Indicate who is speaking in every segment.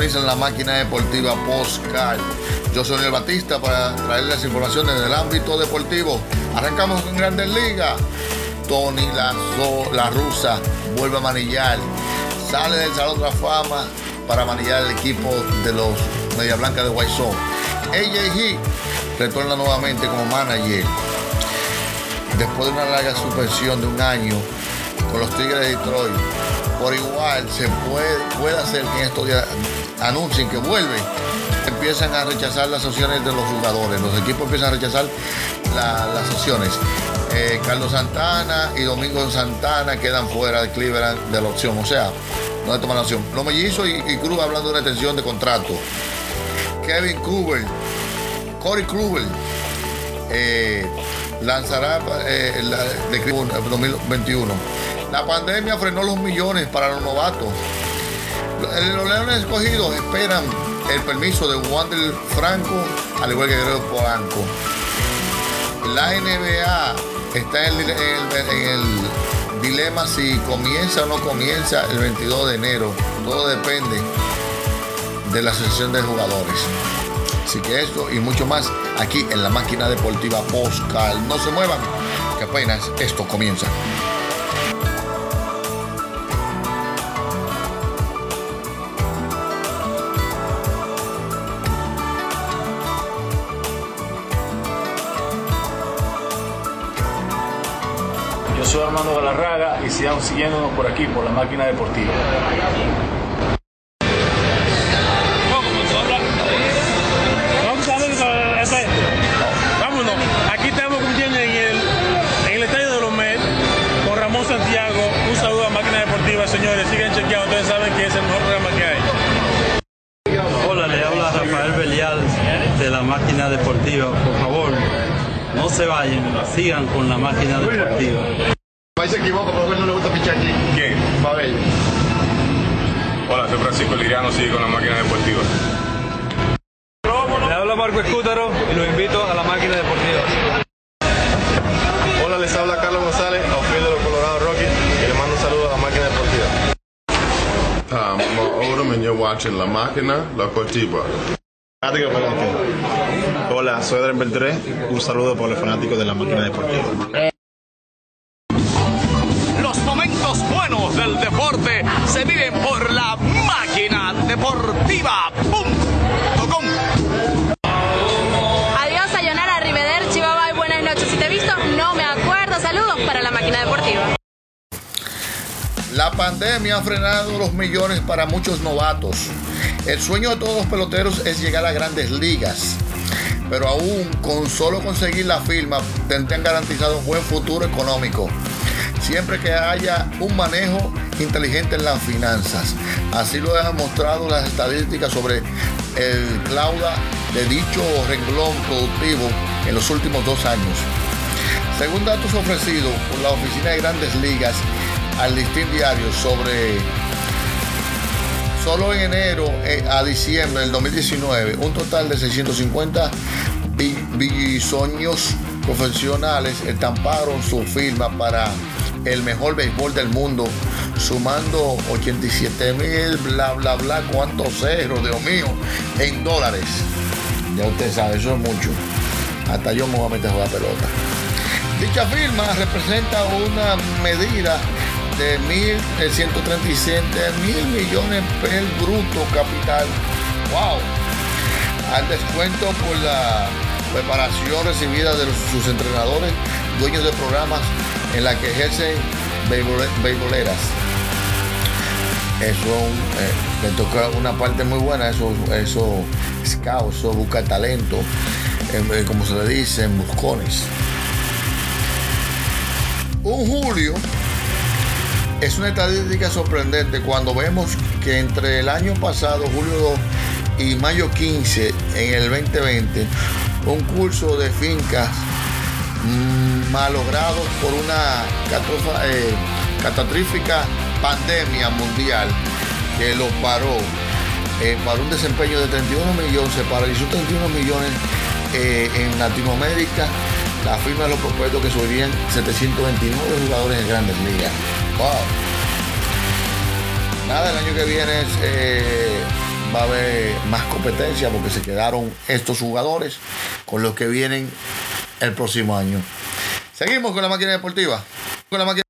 Speaker 1: Sintonizan la máquina deportiva Postcal. Yo soy el Batista para traerles informaciones del ámbito deportivo. Arrancamos con Grandes Ligas. Tony la, la rusa vuelve a manillar. Sale del Salón de la Fama para manillar el equipo de los Media Blanca de Sox. AJ retorna nuevamente como manager después de una larga suspensión de un año con los Tigres de Detroit, por igual se puede, puede hacer que en estos días anuncien que vuelven. Empiezan a rechazar las opciones de los jugadores, los equipos empiezan a rechazar la- las opciones. Eh, Carlos Santana y Domingo Santana quedan fuera de Cleveland de la opción, o sea, no le toman la opción. Los mellizos y, y Cruz hablando de una extensión de contrato. Kevin Kluber, Corey Kluber, eh, lanzará eh, la, de Cleveland, eh, 2021. La pandemia frenó los millones para los novatos. Los Leones escogidos esperan el permiso de Wander Franco, al igual que Guerrero Polanco. La NBA está en el, el- dilema si comienza o no comienza el 22 de enero. Todo depende de la asociación de jugadores. Así que esto y mucho más aquí en la máquina deportiva Postcal. No se muevan, que apenas esto comienza.
Speaker 2: Soy Armando Galarraga y sigan siguiéndonos por aquí, por la máquina deportiva.
Speaker 3: Vamos a ver eso, eso es. Vámonos. Aquí estamos cumpliendo en el, en el estadio de los Mets con Ramón Santiago. Un saludo a Máquina Deportiva, señores. Sigan chequeando. Ustedes saben que es el mejor programa que hay.
Speaker 4: Hola, le habla Rafael Belial de la máquina deportiva. Por favor, no se vayan, sigan con la máquina deportiva.
Speaker 1: Equivoca, pero no le gusta pichar aquí.
Speaker 5: ¿Quién?
Speaker 1: Mabel.
Speaker 5: Hola, soy Francisco Liriano, sigue con la máquina deportiva.
Speaker 4: Le habla Marco Escútaro y lo invito a la máquina deportiva.
Speaker 6: Hola, les habla Carlos González, outfield de los Colorado Rockies, y les mando un saludo a la máquina deportiva.
Speaker 7: I'm Mark Odom and you're watching La Máquina, La Deportiva.
Speaker 6: Hola, soy Adrián Beltré, un saludo para los fanáticos de la máquina deportiva.
Speaker 8: Deporte se viven por la máquina deportiva. .com.
Speaker 9: Adiós, Sayonara, Arrivederci, bye bye, buenas noches. Si te he visto, no me acuerdo. Saludos para la máquina deportiva.
Speaker 1: La pandemia ha frenado los millones para muchos novatos. El sueño de todos los peloteros es llegar a grandes ligas. Pero aún con solo conseguir la firma tendrían garantizado un buen futuro económico. Siempre que haya un manejo inteligente en las finanzas. Así lo han mostrado las estadísticas sobre el clauda de dicho renglón productivo en los últimos dos años. Según datos ofrecidos por la Oficina de Grandes Ligas al Listín Diario sobre solo en enero eh, a diciembre del 2019, un total de 650 bi- bisoños profesionales estamparon su firma para el mejor béisbol del mundo, sumando 87 mil, bla, bla, bla, cuántos ceros, Dios mío, en dólares. Ya usted sabe, eso es mucho. Hasta yo me voy a meter a jugar pelota. Dicha firma representa una medida de 1.137 mil millones el bruto capital. ¡Wow! Al descuento por la preparación recibida de sus entrenadores, dueños de programas en la que ejercen beisboleras. Eso eh, me toca una parte muy buena, eso, eso scout, eso busca talento, eh, como se le dice, en buscones. Un julio es una estadística sorprendente cuando vemos que entre el año pasado, julio 2 y mayo 15 en el 2020, un curso de fincas mm, malogrados por una eh, catastrófica pandemia mundial que lo paró eh, para un desempeño de 31 millones, se paralizó 31 millones eh, en Latinoamérica la firma de los propuestos que subirían 729 jugadores en grandes ligas. Nada, el año que viene eh, va a haber más competencia porque se quedaron estos jugadores con los que vienen el próximo año. Seguimos con la máquina deportiva. Con la máquina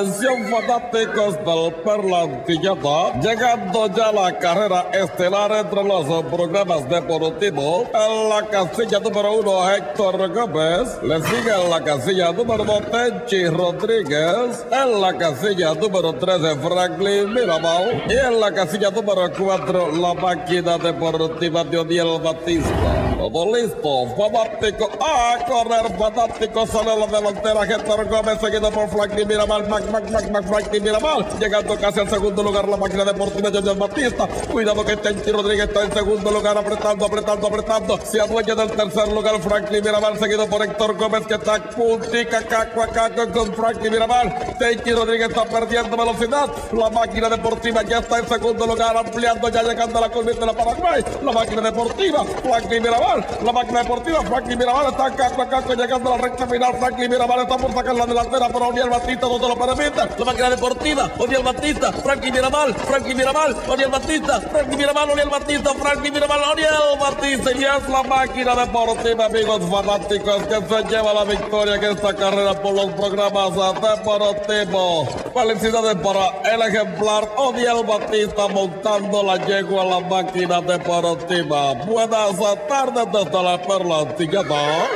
Speaker 10: Atención fanáticos del Perlantillata, llegando ya la carrera estelar entre los programas deportivos. En la casilla número uno, Héctor Gómez. Le sigue en la casilla número dos, Tenchi Rodríguez. En la casilla número tres, Franklin Mirabal. Y en la casilla número cuatro, la máquina deportiva de Odiel Batista. Todo listo, fanático. A correr, fanático. Sale la delantera, Héctor Gómez, seguido por Franklin Mirabal. Mac, Mac, Mac, Franklin Mirabal, llegando casi al segundo lugar la máquina deportiva de Batista. Cuidado que Tenchi Rodríguez está en segundo lugar, apretando, apretando, apretando. Se adueña del tercer lugar Franklin Mirabal, seguido por Héctor Gómez, que está puntica, caco, caco con Franklin Mirabal. Tenchi Rodríguez está perdiendo velocidad. La máquina deportiva ya está en segundo lugar, ampliando, ya llegando a la curva de la Paraguay. La máquina deportiva, Franklin Mirabal. La máquina deportiva, Franklin Mirabal está caco, caco, llegando a la recta final. Franklin Mirabal está por sacar la delantera, pero Oniel Batista no te lo permite. La máquina deportiva, Oniel Batista, Franklin Mirabal, Franklin Mirabal, Oniel Batista, Franklin Mirabal, Oniel Batista, Franklin Mirabal, Oniel Batista. Y es la máquina deportiva, amigos fanáticos, que se lleva la victoria en esta carrera por los programas deportivos. Felicidades para el ejemplar Oniel Batista montando la yegua a la máquina deportiva. Buenas tardes desde la Perla Antigua.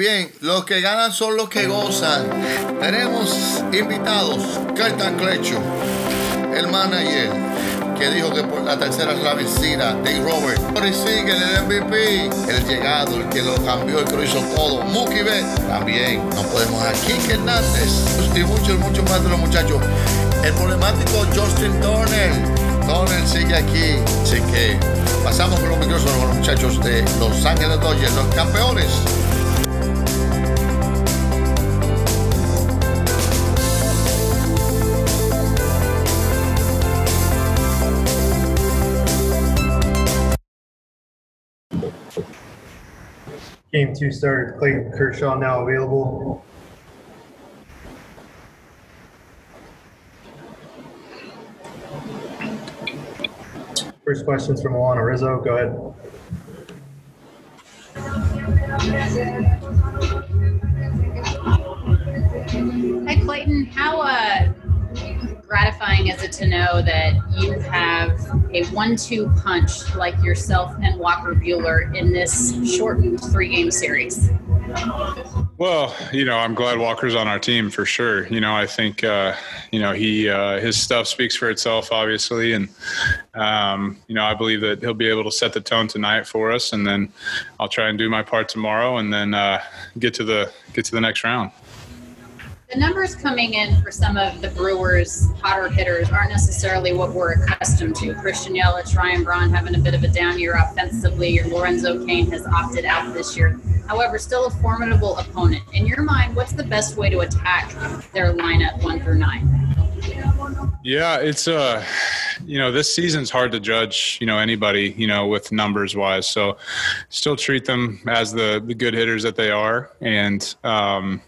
Speaker 1: Bien, los que ganan son los que gozan. Tenemos invitados, Cartan Clecho, el manager, que dijo que por la tercera es la vencida, Dave Robert. Y sigue el MVP, el llegado, el que lo cambió, el que lo hizo todo. Mookie Bet, también. No podemos aquí que Hernández y muchos, muchos más de los muchachos. El problemático Justin Turner. Turner sigue aquí. Así que pasamos con los micrófonos los muchachos de Los Ángeles Dodgers, los campeones.
Speaker 11: Game two starter Clayton Kershaw now available. First questions from Alana Rizzo. Go ahead.
Speaker 12: Hi, Clayton. How uh, gratifying is it to know that you have a one-two punch like yourself and Walker Buehler in this shortened three-game series?
Speaker 5: Well, you know, I'm glad Walker's on our team for sure. You know, I think, uh, you know, he uh, his stuff speaks for itself, obviously, and um, you know, I believe that he'll be able to set the tone tonight for us, and then I'll try and do my part tomorrow, and then uh, get to the get to the next round.
Speaker 12: The numbers coming in for some of the Brewers' hotter hitters aren't necessarily what we're accustomed to. Christian Yelich, Ryan Braun having a bit of a down year offensively. Your Lorenzo Cain has opted out this year. However, still a formidable opponent. In your mind, what's the best way to attack their lineup one through nine?
Speaker 5: Yeah, it's uh you know, this season's hard to judge, you know, anybody, you know, with numbers wise. So still treat them as the the good hitters that they are and um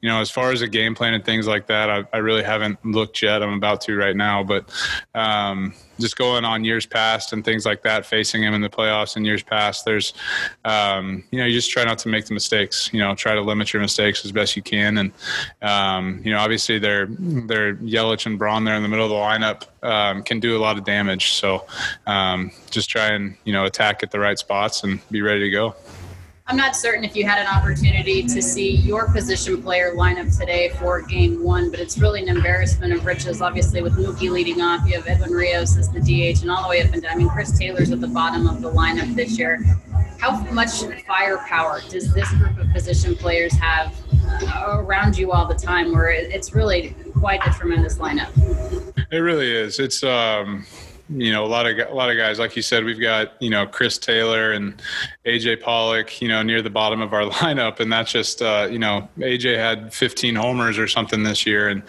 Speaker 5: you know, as far as a game plan and things like that, I, I really haven't looked yet. I'm about to right now, but um, just going on years past and things like that, facing him in the playoffs in years past, there's, um, you know, you just try not to make the mistakes. You know, try to limit your mistakes as best you can, and um, you know, obviously they're they're Yelich and Braun there in the middle of the lineup um, can do a lot of damage. So um, just try and you know attack at the right spots and be ready to go.
Speaker 12: I'm not certain if you had an opportunity to see your position player lineup today for game one, but it's really an embarrassment of riches. Obviously, with Mookie leading off, you have Edwin Rios as the DH, and all the way up and down. I mean, Chris Taylor's at the bottom of the lineup this year. How much firepower does this group of position players have around you all the time, where it's really quite a tremendous lineup?
Speaker 5: It really is. It's um, you know a lot of a lot of guys like you said we've got you know Chris Taylor and AJ Pollock you know near the bottom of our lineup. And that's just uh, you know AJ had 15 homers or something this year. And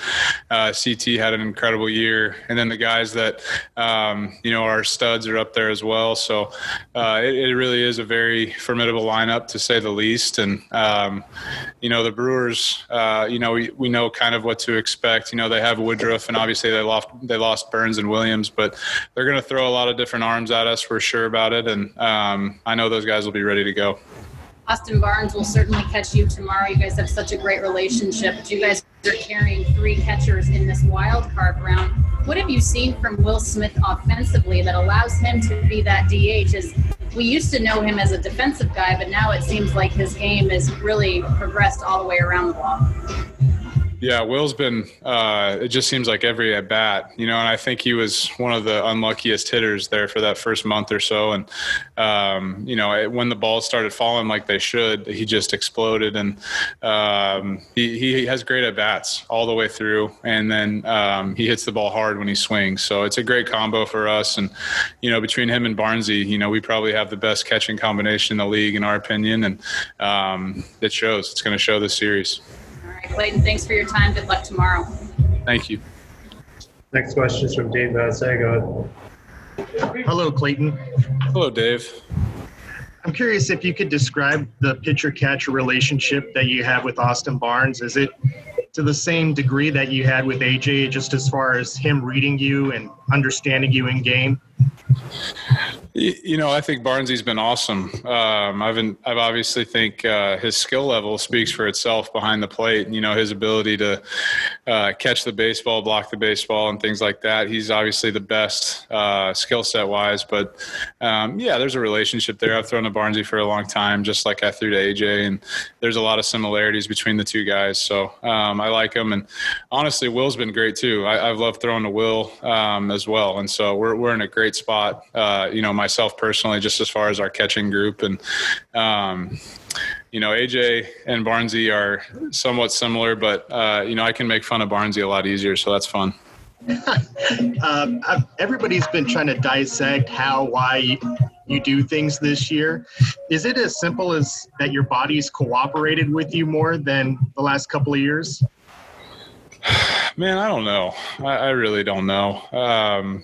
Speaker 5: uh, CT had an incredible year. And then the guys that um, you know our studs are up there as well. So uh, it, it, really is a very formidable lineup to say the least. And um, you know the Brewers uh, you know we, we know kind of what to expect. You know they have Woodruff and obviously they lost they lost Burnes and Williams but they're going to throw a lot of different arms at us. We're sure about it, and um, I know those guys will be ready to go.
Speaker 12: Austin Barnes will certainly catch you tomorrow. You guys have such a great relationship. You guys are carrying three catchers in this wild card round. What have you seen from Will Smith offensively that allows him to be that DH? As we used to know him as a defensive guy, but now it seems like his game has really progressed all the way around the ball.
Speaker 5: Yeah, Will's been. Uh, it just seems like every at bat, you know, and I think he was one of the unluckiest hitters there for that first month or so. And um, you know, when the balls started falling like they should, he just exploded, and um, he he has great at bats all the way through, and then um, he hits the ball hard when he swings. So it's a great combo for us. And you know, between him and Barnsey, you know, we probably have the best catching combination in the league, in our opinion, and um, it shows. It's going to show this series.
Speaker 12: Clayton, thanks for your time. Good luck tomorrow.
Speaker 5: Thank you.
Speaker 11: Next question is from Dave Vasago.
Speaker 13: Hello, Clayton.
Speaker 5: Hello, Dave.
Speaker 13: I'm curious if you could describe the pitcher catcher relationship that you have with Austin Barnes. Is it to the same degree that you had with AJ, just as far as him reading you and understanding you in game?
Speaker 5: You know, I think Barnsey's been awesome. Um, I've been, I've obviously think uh, his skill level speaks for itself behind the plate. You know, his ability to uh, catch the baseball, block the baseball, and things like that. He's obviously the best uh, skill set wise. But um, yeah, there's a relationship there. I've thrown to Barnsey for a long time, just like I threw to AJ, and there's a lot of similarities between the two guys. So um, I like him, and honestly, Will's been great too. I, have loved throwing to Will um, as well, and so we're we're in a great spot. Uh, you know, myself personally, just as far as our catching group, and um, you know, AJ and Barnsey are somewhat similar, but uh, you know, I can make fun of Barnsey a lot easier, so that's fun.
Speaker 13: um, everybody's been trying to dissect how, why you do things this year. Is it as simple as that your body's cooperated with you more than the last couple of years?
Speaker 5: Man, I don't know. I, I really don't know. Um,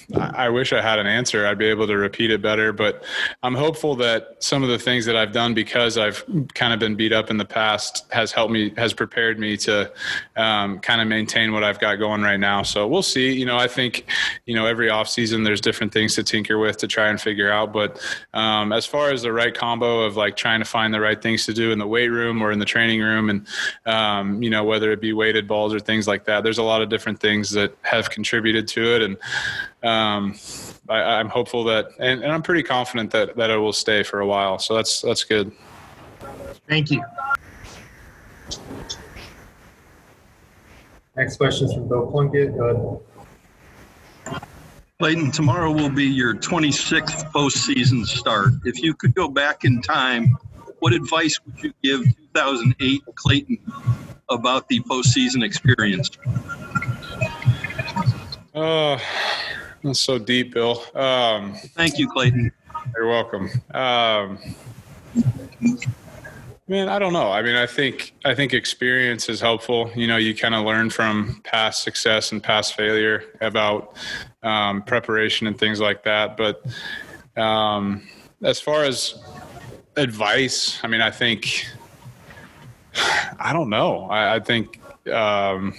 Speaker 5: I wish I had an answer. I'd be able to repeat it better, but I'm hopeful that some of the things that I've done because I've kind of been beat up in the past has helped me, has prepared me to um, kind of maintain what I've got going right now. So we'll see. You know, I think, you know, every off season there's different things to tinker with to try and figure out. But um, as far as the right combo of like trying to find the right things to do in the weight room or in the training room, and um, you know whether it be weighted balls or things like that, there's a lot of different things that have contributed to it and um, I, am hopeful that, and, and I'm pretty confident that that it will stay for a while. So that's that's good.
Speaker 13: Thank you.
Speaker 11: Next question is from Bill Plunkett. Go
Speaker 14: ahead. Clayton, tomorrow will be your 26th postseason start. If you could go back in time, what advice would you give 2008 Clayton about the postseason experience?
Speaker 5: Uh, that's so deep, Bill. Um,
Speaker 14: Thank you, Clayton.
Speaker 5: You're welcome. Um, man, I don't know. I mean, I think I think experience is helpful. You know, you kind of learn from past success and past failure about um, preparation and things like that. But um, as far as advice, I mean, I think, I don't know. I, I think um,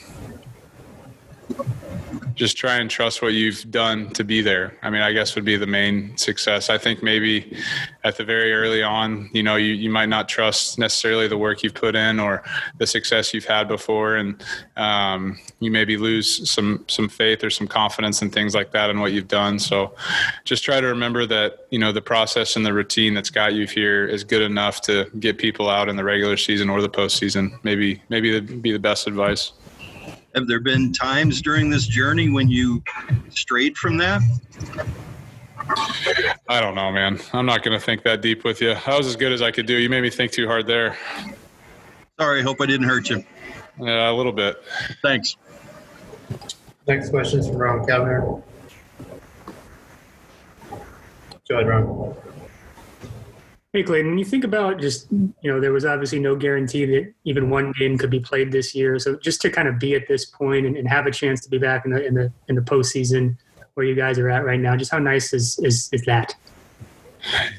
Speaker 5: just try and trust what you've done to be there. I mean, I guess would be the main success. I think maybe at the very early on, you know, you, you might not trust necessarily the work you've put in or the success you've had before, and um, you maybe lose some some faith or some confidence and things like that in what you've done. So, just try to remember that you know the process and the routine that's got you here is good enough to get people out in the regular season or the postseason. Maybe maybe that'd be the best advice.
Speaker 14: Have there been times during this journey when you strayed from that?
Speaker 5: I don't know, man. I'm not going to think that deep with you. I was as good as I could do. You made me think too hard there.
Speaker 14: Sorry, hope I didn't hurt you.
Speaker 5: Yeah, a little bit.
Speaker 14: Thanks.
Speaker 11: Next question is from Ron Kavner. Go ahead, Ron.
Speaker 15: Hey, Clayton, when you think about just, you know, there was obviously no guarantee that even one game could be played this year. So just to kind of be at this point and, and have a chance to be back in the, in the, in the postseason where you guys are at right now, just how nice is, is, is that?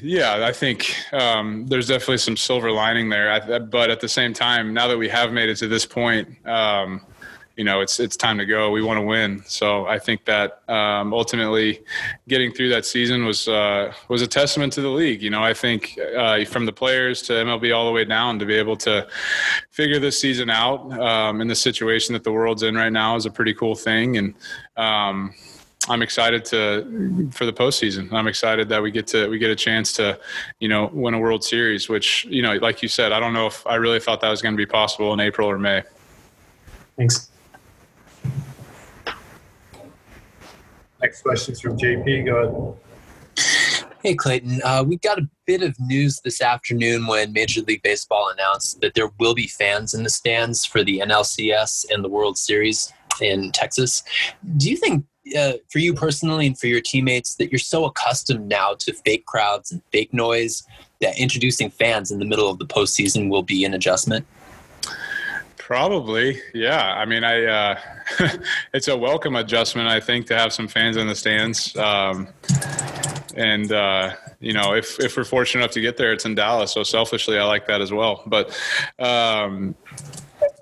Speaker 5: Yeah, I think um, there's definitely some silver lining there. but at the same time, now that we have made it to this point, um, you know it's it's time to go. We want to win. So I think that um, ultimately getting through that season was uh, was a testament to the league. You know, I think uh, from the players to MLB all the way down to be able to figure this season out um, in the situation that the world's in right now is a pretty cool thing. And um, I'm excited to for the postseason. I'm excited that we get to we get a chance to, you know, win a World Series. Which you know, like you said, I don't know if I really thought that was going to be possible in April or May.
Speaker 15: Thanks.
Speaker 11: Next question is from JP. Go
Speaker 16: ahead. Hey, Clayton. Uh, we got a bit of news this afternoon when Major League Baseball announced that there will be fans in the stands for the NLCS and the World Series in Texas. Do you think, uh, for you personally and for your teammates, that you're so accustomed now to fake crowds and fake noise that introducing fans in the middle of the postseason will be an adjustment?
Speaker 5: Probably, yeah. I mean, I uh, it's a welcome adjustment, I think, to have some fans in the stands. Um, and uh, you know, if if we're fortunate enough to get there, it's in Dallas. So selfishly, I like that as well. But um,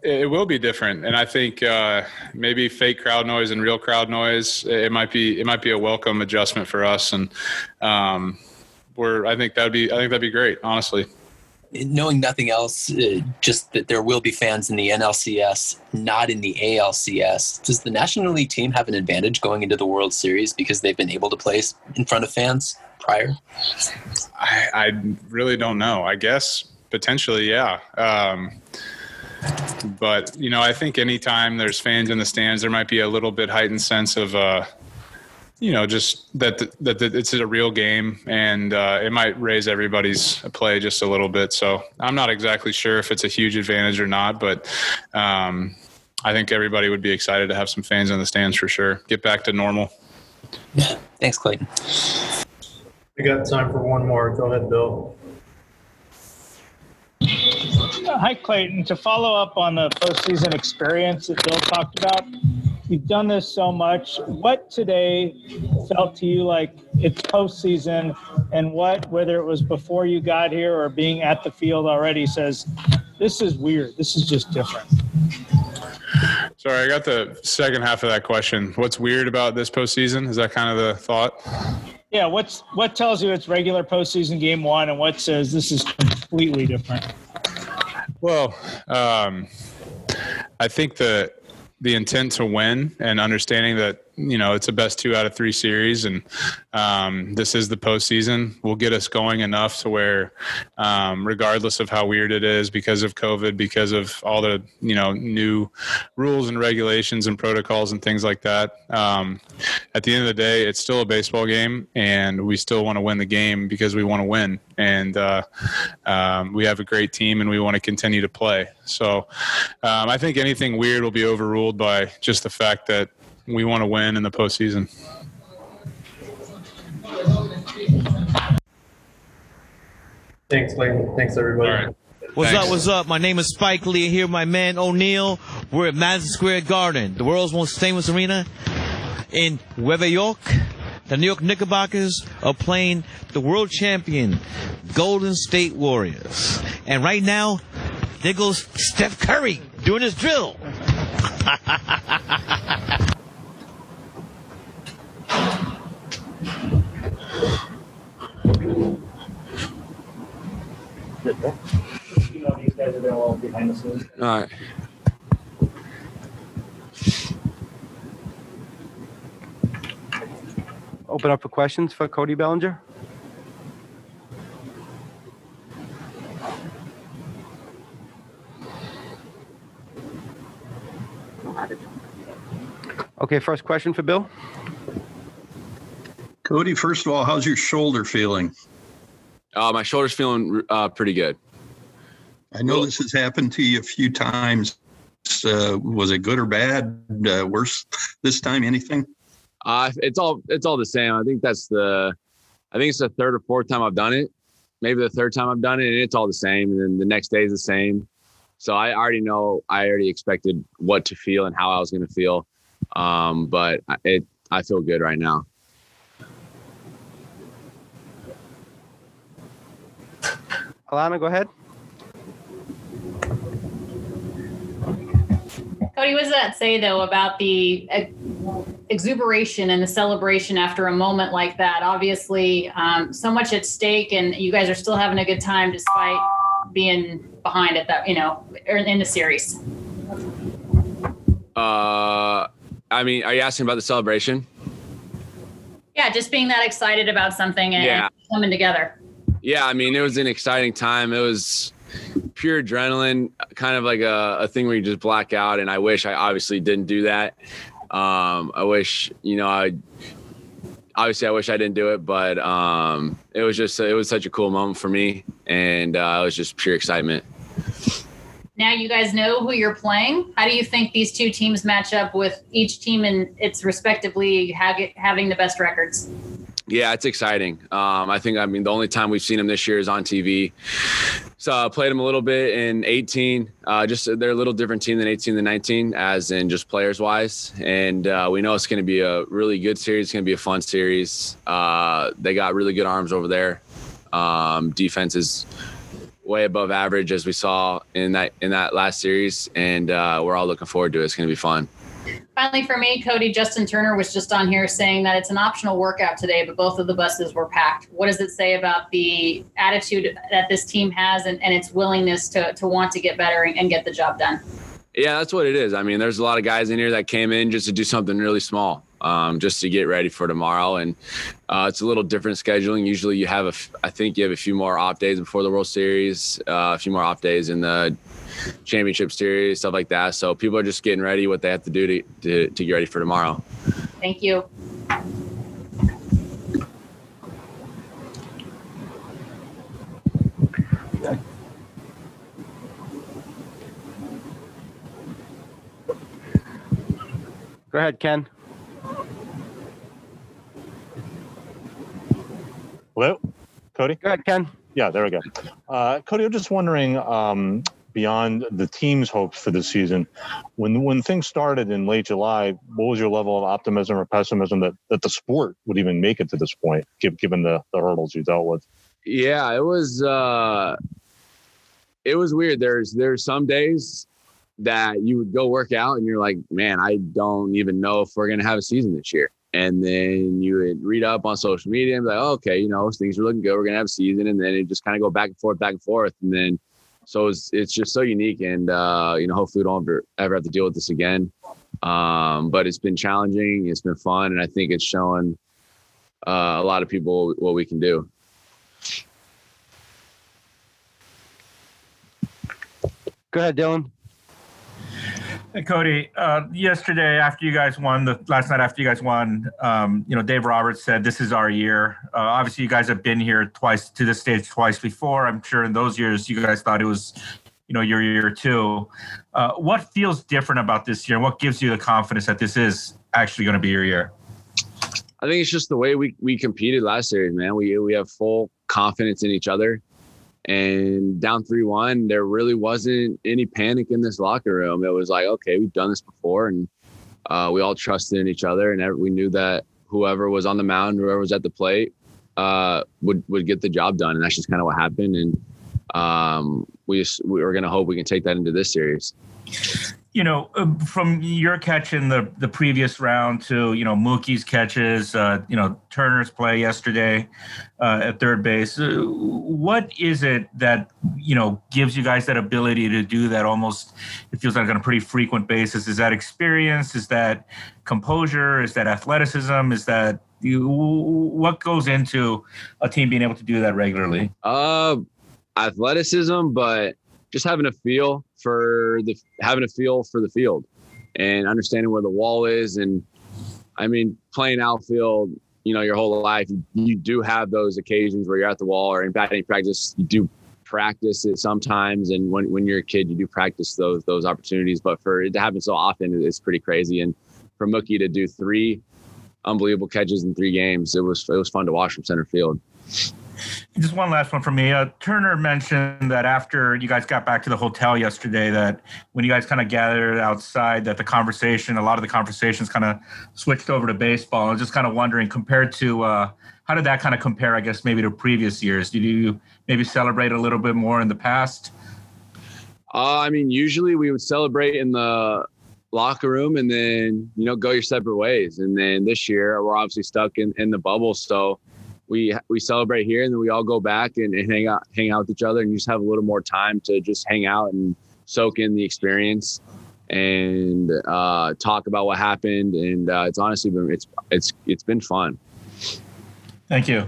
Speaker 5: it, will be different, and I think uh, maybe fake crowd noise and real crowd noise. It might be it might be a welcome adjustment for us, and um, we're. I think that'd be I think that'd be great, honestly
Speaker 16: knowing nothing else, uh, just that there will be fans in the NLCS, not in the ALCS. Does the National League team have an advantage going into the World Series because they've been able to play in front of fans prior?
Speaker 5: I, I really don't know. I guess potentially, yeah. Um, but you know, I think anytime there's fans in the stands, there might be a little bit heightened sense of. Uh, you know, just that that, that it's a real game, and uh, it might raise everybody's play just a little bit. So I'm not exactly sure if it's a huge advantage or not, but um, I think everybody would be excited to have some fans in the stands for sure. Get back to normal.
Speaker 16: Yeah. Thanks, Clayton.
Speaker 11: We got time for one more. Go ahead, Bill.
Speaker 17: Hi, Clayton. To follow up on the postseason experience that Bill talked about, you've done this so much. What today felt to you like it's postseason, and what, whether it was before you got here or being at the field already, says this is weird. This is just different.
Speaker 5: Sorry, I got the second half of that question. What's weird about this postseason? Is that kind of the thought?
Speaker 17: Yeah. What's what tells you it's regular postseason game one, and what says this is completely different?
Speaker 5: Well, um, I think that the intent to win and understanding that you know it's a best two out of three series, and um, this is the postseason. Will get us going enough to where, um, regardless of how weird it is because of COVID, because of all the you know new rules and regulations and protocols and things like that, um, at the end of the day, it's still a baseball game, and we still want to win the game because we want to win, and uh, um, we have a great team, and we want to continue to play. So, um, I think anything weird will be overruled by just the fact that we want to win in the postseason.
Speaker 11: Thanks, Clayton. Thanks, everybody.
Speaker 18: What's
Speaker 11: Thanks.
Speaker 18: up? What's up? My name is Spike Lee here, my man O'Neill. We're at Madison Square Garden, the world's most famous arena in Nueva York. the New York Knickerbockers are playing the world champion Golden State Warriors. And right now, there goes Steph Curry doing his drill.
Speaker 2: All
Speaker 19: right.
Speaker 20: Open up for questions for Cody Bellinger. Okay, first question for Bill.
Speaker 14: Cody, first of all, how's your shoulder feeling?
Speaker 19: Uh, my shoulder's feeling uh, pretty good.
Speaker 14: I know this has happened to you a few times. Uh, was it good or bad? Uh, worse this time? Anything?
Speaker 19: Uh, it's all it's all the same. I think that's the, I think it's the third or fourth time I've done it. Maybe the third time I've done it, and it's all the same. And then the next day is the same. So I already know. I already expected what to feel and how I was going to feel. Um, but it, I feel good right now.
Speaker 20: Alana, go ahead.
Speaker 12: Cody, what does that say though about the exuberation and the celebration after a moment like that? Obviously, um, so much at stake, and you guys are still having a good time despite being behind at that, you know, in the series.
Speaker 19: Uh, I mean, are you asking about the celebration?
Speaker 12: Yeah, just being that excited about something and
Speaker 19: Yeah.
Speaker 12: coming together.
Speaker 19: Yeah, I mean, it was an exciting time. It was pure adrenaline, kind of like a, a thing where you just black out. And I wish I obviously didn't do that. Um, I wish, you know, I obviously I wish I didn't do it, but um, it was just it was such a cool moment for me, and uh, it was just pure excitement.
Speaker 12: Now you guys know who you're playing. How do you think these two teams match up with each team in its respectively ha- having the best records?
Speaker 19: Yeah, it's exciting. Um, I think I mean the only time we've seen them this year is on TV. So I played them a little bit in 18. Uh, just they're a little different team than 18 than 19, as in just players wise. And uh, we know it's going to be a really good series. It's going to be a fun series. Uh, they got really good arms over there. Um, defense is way above average as we saw in that in that last series, and uh, we're all looking forward to it. It's going to be fun.
Speaker 12: Finally, for me, Cody, Justin Turner was just on here saying that it's an optional workout today, but both of the buses were packed. What does it say about the attitude that this team has and, and its willingness to, to want to get better and, get the job done?
Speaker 19: Yeah, that's what it is. I mean, there's a lot of guys in here that came in just to do something really small, um, just to get ready for tomorrow. And uh, it's a little different scheduling. Usually, you have a, f- I think you have a few more off days before the World Series, uh, a few more off days in the championship series, stuff like that. So people are just getting ready what they have to do to, to, to get ready for tomorrow.
Speaker 12: Thank you.
Speaker 20: Go ahead, Ken.
Speaker 21: Hello, Cody.
Speaker 20: Go ahead, Ken.
Speaker 21: Yeah, there we go. Uh, Cody, I'm just wondering, um, beyond the team's hopes for the season, when when things started in late July, what was your level of optimism or pessimism that, that the sport would even make it to this point, given the, the hurdles you dealt with?
Speaker 19: Yeah, it was uh it was weird. There's there's some days that you would go work out and you're like, man, I don't even know if we're gonna have a season this year. And then you would read up on social media and be like, oh, okay, you know, things are looking good. We're gonna have a season, and then it just kind of go back and forth, back and forth, and then so it's it's just so unique, and uh, you know, hopefully we don't ever ever have to deal with this again. Um, but it's been challenging, it's been fun, and I think it's showing uh, a lot of people what we can do.
Speaker 20: Go ahead, Dylan.
Speaker 22: Hey, Cody. Uh, yesterday, after you guys won, the last night after you guys won, um, you know, Dave Roberts said, "This is our year." Uh, obviously, you guys have been here twice to this stage twice before. I'm sure in those years, you guys thought it was, you know, your year too. Uh, what feels different about this year? What gives you the confidence that this is actually going to be your year?
Speaker 19: I think it's just the way we we competed last series, man. We we have full confidence in each other. And down three one, there really wasn't any panic in this locker room. It was like, okay, we've done this before, and uh, we all trusted in each other, and we knew that whoever was on the mound, whoever was at the plate, uh, would would get the job done, and that's just kind of what happened. And um, we just, we were going to hope we can take that into this series.
Speaker 22: You know, uh, from your catch in the the previous round to you know Mookie's catches, uh, you know Turner's play yesterday uh, at third base. Uh, what is it that you know gives you guys that ability to do that? Almost, it feels like on a pretty frequent basis. Is that experience? Is that composure? Is that athleticism? Is that you? What goes into a team being able to do that regularly?
Speaker 19: Uh, athleticism, but just having a feel for the having a feel for the field and understanding where the wall is. And I mean, playing outfield, you know, your whole life, you do have those occasions where you're at the wall or in batting practice, you do practice it sometimes. And when, when you're a kid, you do practice those, those opportunities, but for it to happen so often, it's pretty crazy. And for Mookie to do three unbelievable catches in three games, it was, it was fun to watch from center field.
Speaker 22: Just one last one for me. Uh, Turner mentioned that after you guys got back to the hotel yesterday, that when you guys kind of gathered outside, that the conversation, a lot of the conversations kind of switched over to baseball. I was just kind of wondering, compared to uh, how did that kind of compare, I guess, maybe to previous years? Did you maybe celebrate a little bit more in the past?
Speaker 19: Uh, I mean, usually we would celebrate in the locker room and then, you know, go your separate ways. And then this year, we're obviously stuck in, in the bubble. So, we we celebrate here and then we all go back and, and, hang out hang out with each other and just have a little more time to just hang out and soak in the experience and uh, talk about what happened. And uh, it's honestly been it's it's it's been fun.
Speaker 22: Thank you.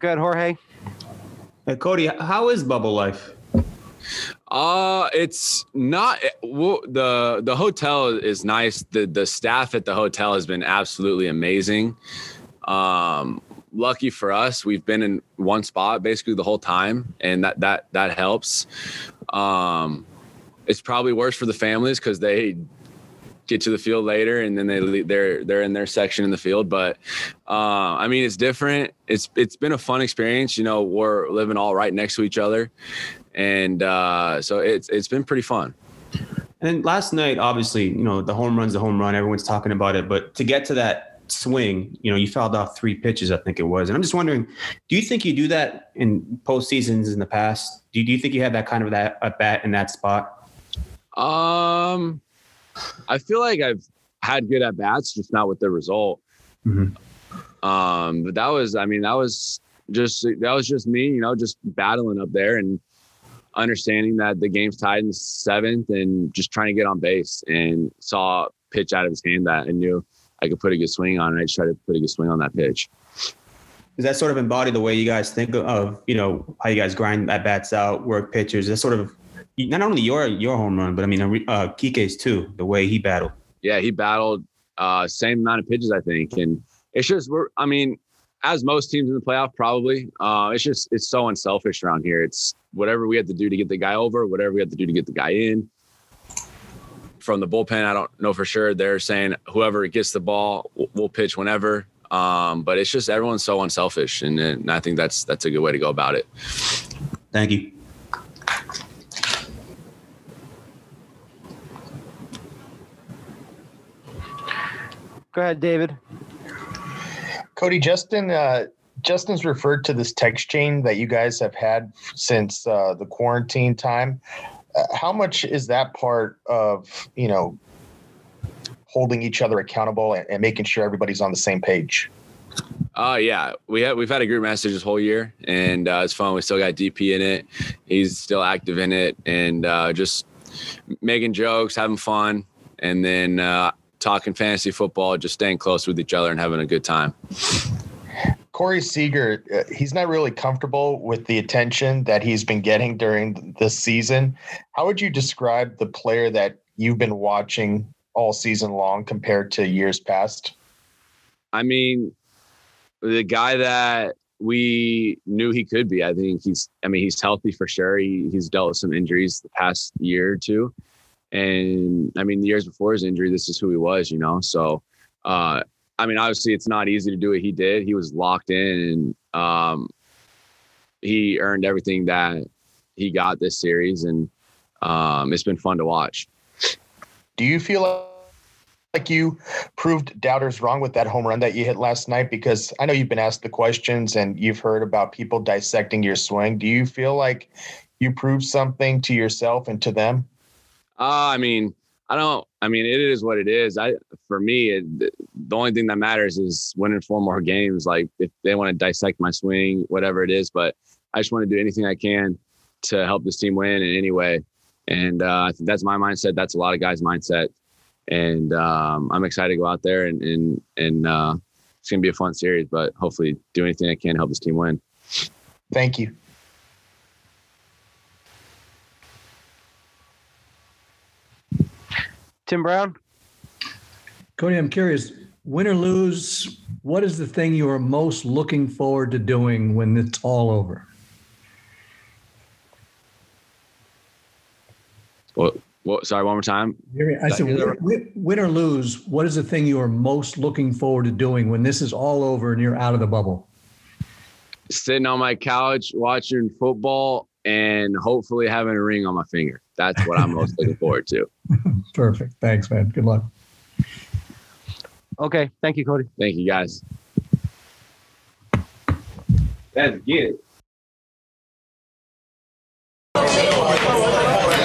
Speaker 20: Good jorge.
Speaker 23: Hey cody how is bubble life
Speaker 19: uh, it's not well, the the hotel is nice. The the staff at the hotel has been absolutely amazing. Um, lucky for us, we've been in one spot basically the whole time, and that that that helps. Um, it's probably worse for the families because they get to the field later and then they they're they're in their section in the field but uh, i mean it's different it's it's been a fun experience you know we're living all right next to each other and uh, so it's it's been pretty fun.
Speaker 23: And last night, obviously, you know, the home run's the home run. Everyone's talking about it, but to get to that swing, you know, you fouled off three pitches, I think it was. And I'm just wondering, do you think you do that in postseasons in the past? Do you, do you think you had that kind of that at bat in that spot?
Speaker 19: Um, I feel like I've had good at bats, just not with the result. Mm-hmm. Um, but that was, I mean, that was just that was just me, you know, just battling up there and understanding that the game's tied in seventh and just trying to get on base and saw a pitch out of his hand that I knew I could put a good swing on. And I just tried to put a good swing on that pitch.
Speaker 23: Does that sort of embody the way you guys think of, you know, how you guys grind at bats out, work pitchers? That sort of not only your your home run, but I mean, uh, Kike's too, the way he battled.
Speaker 19: Yeah, he battled uh, same amount of pitches, I think, and it's just we're. I mean, as most teams in the playoff, probably. Uh, it's just it's so unselfish around here. It's whatever we have to do to get the guy over, whatever we have to do to get the guy in. From the bullpen, I don't know for sure. They're saying whoever gets the ball, we'll pitch whenever. Um, but it's just everyone's so unselfish, and, and I think that's that's a good way to go about it.
Speaker 23: Thank you.
Speaker 20: Go ahead, David.
Speaker 13: Cody, Justin, uh, Justin's referred to this text chain that you guys have had since uh, the quarantine time. Uh, how much is that part of you know holding each other accountable and, and making sure everybody's on the same page?
Speaker 19: Uh yeah, we have we've had a group message this whole year, and uh, it's fun. We still got DP in it; he's still active in it, and uh, just making jokes, having fun, and then uh, talking fantasy football, just staying close with each other and having a good time.
Speaker 13: Corey Seager, uh, he's not really comfortable with the attention that he's been getting during this season. How would you describe the player that you've been watching all season long compared to years past?
Speaker 19: I mean, the guy that we knew he could be. I think he's. I mean, he's healthy for sure. He, he's dealt with some injuries the past year or two, and I mean, years before his injury, this is who he was. You know, so uh, I mean, obviously, it's not easy to do what he did. He was locked in, and um, he earned everything that he got this series, and um, it's been fun to watch.
Speaker 13: Do you feel
Speaker 24: like you proved doubters wrong with that home run that you hit last night? Because I know you've been asked the questions and you've heard about people dissecting your swing. Do you feel like you proved something to yourself and to them?
Speaker 19: Uh, I mean, I don't. I mean, it is what it is. I for me, it, the only thing that matters is winning four more games. Like if they want to dissect my swing, whatever it is, but I just want to do anything I can to help this team win in any way. And uh, I think that's my mindset. That's a lot of guys' mindset. And um, I'm excited to go out there and and and uh, it's gonna be a fun series. But hopefully, do anything I can to help this team win.
Speaker 24: Thank you.
Speaker 20: Tim Brown.
Speaker 25: Cody, I'm curious, win or lose, what is the thing you are most looking forward to doing when it's all over?
Speaker 19: What? What? Sorry, one more time.
Speaker 25: I said, win, win or lose, what is the thing you are most looking forward to doing when this is all over and you're out of the bubble?
Speaker 19: Sitting on my couch watching football and hopefully having a ring on my finger. That's what I'm most looking forward to.
Speaker 25: Perfect. Thanks, man. Good luck.
Speaker 20: Okay. Thank you, Cody.
Speaker 19: Thank you, guys. That's good.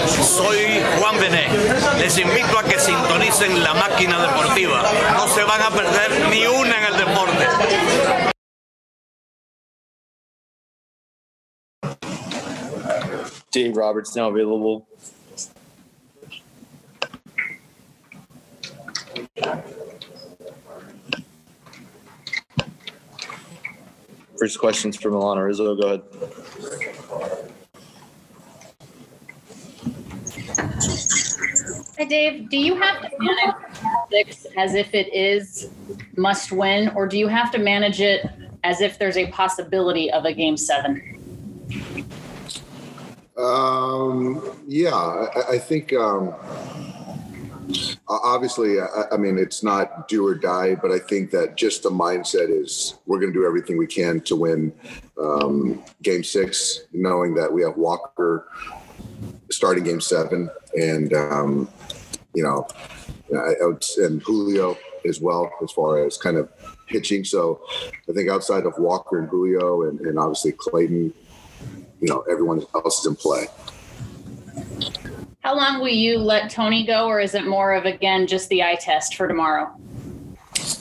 Speaker 8: Soy Juan Bené. Les invito a que sintonicen la máquina deportiva. No se van a perder ni una en el deporte.
Speaker 26: Dave Roberts now available. First questions from Alana Rizzo. Go ahead.
Speaker 12: Hi, Dave. Do you have to manage six as if it is must win, or do you have to manage it as if there's a possibility of a game seven?
Speaker 27: Um, yeah, I, I think um, obviously, I, I mean, it's not do or die, but I think that just the mindset is we're going to do everything we can to win um, game six, knowing that we have Walker starting game seven and, um, you know, and Julio as well, as far as kind of pitching. So I think outside of Walker and Julio and, and obviously Clayton, you know, everyone else is in play.
Speaker 12: How long will you let Tony go, or is it more of again just the eye test for tomorrow?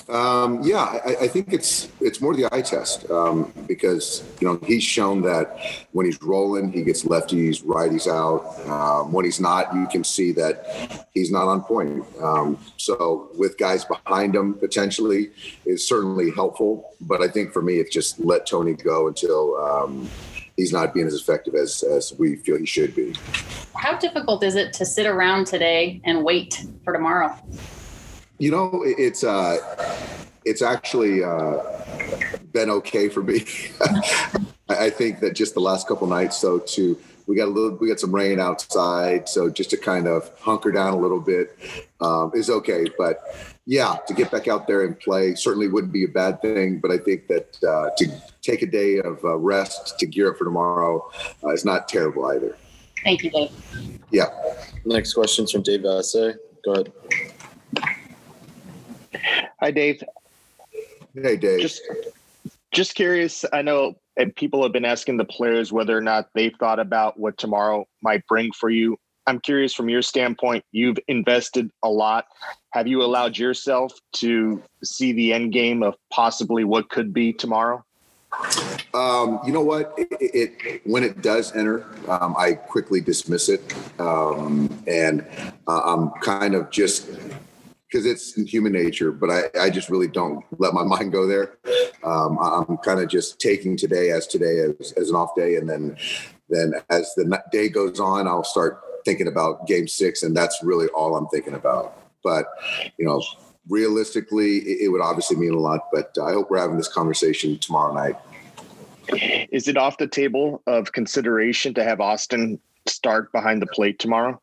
Speaker 27: Um, yeah, I, I, think it's it's more the eye test um, because you know he's shown that when he's rolling, he gets lefties, righties out. Um, when he's not, you can see that he's not on point. Um, so with guys behind him, potentially is certainly helpful. But I think for me, it's just let Tony go until um, he's not being as effective as as we feel he should be.
Speaker 12: How difficult is it to sit around today and wait for tomorrow?
Speaker 27: You know, it's uh, it's actually uh, been okay for me. I think that just the last couple nights, so to we got a little, we got some rain outside, so just to kind of hunker down a little bit um, is okay. But yeah, to get back out there and play certainly wouldn't be a bad thing. But I think that uh, to take a day of uh, rest to gear up for tomorrow uh, is not terrible either.
Speaker 12: Thank you, Dave.
Speaker 27: Yeah.
Speaker 26: Next question's from Dave Vassegh. Go ahead.
Speaker 24: Hi, Dave.
Speaker 27: Hey, Dave.
Speaker 24: Just, just curious. I know people have been asking the players whether or not they've thought about what tomorrow might bring for you. I'm curious from your standpoint, you've invested a lot. Have you allowed yourself to see the end game of possibly what could be tomorrow?
Speaker 27: Um, you know what? It, it, when it does enter, um, I quickly dismiss it, um, and uh, I'm kind of just because it's human nature, but I, I just really don't let my mind go there. Um, I'm kind of just taking today as today as, as an off day. And then, then as the day goes on, I'll start thinking about game six. And that's really all I'm thinking about. But, you know, realistically, it, it would obviously mean a lot, but I hope we're having this conversation tomorrow night.
Speaker 24: Is it off the table of consideration to have Austin start behind the plate tomorrow?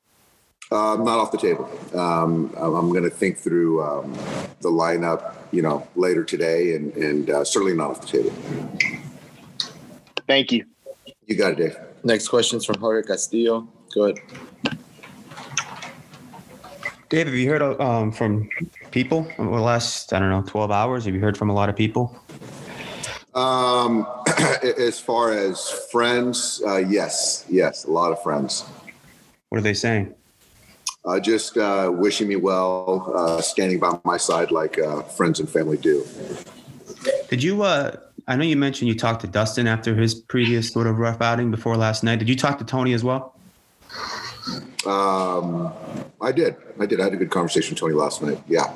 Speaker 27: Uh, not off the table. Um, I'm going to think through um, the lineup, you know, later today, and and uh, certainly not off the table.
Speaker 24: Thank you.
Speaker 27: You got it, Dave.
Speaker 26: Next question's from Jorge Castillo. Go ahead.
Speaker 23: Dave, have you heard um, from people over the last, I don't know, 12 hours? Have you heard from a lot of people?
Speaker 27: Um, as far as friends, uh, yes, yes, a lot of friends.
Speaker 23: What are they saying?
Speaker 27: Uh, just uh, wishing me well, uh, standing by my side like uh, friends and family do.
Speaker 23: Did you? Uh, I know you mentioned you talked to Dustin after his previous sort of rough outing before last night. Did you talk to Tony as well?
Speaker 27: Um, I did. I did. I had a good conversation with Tony last night. Yeah.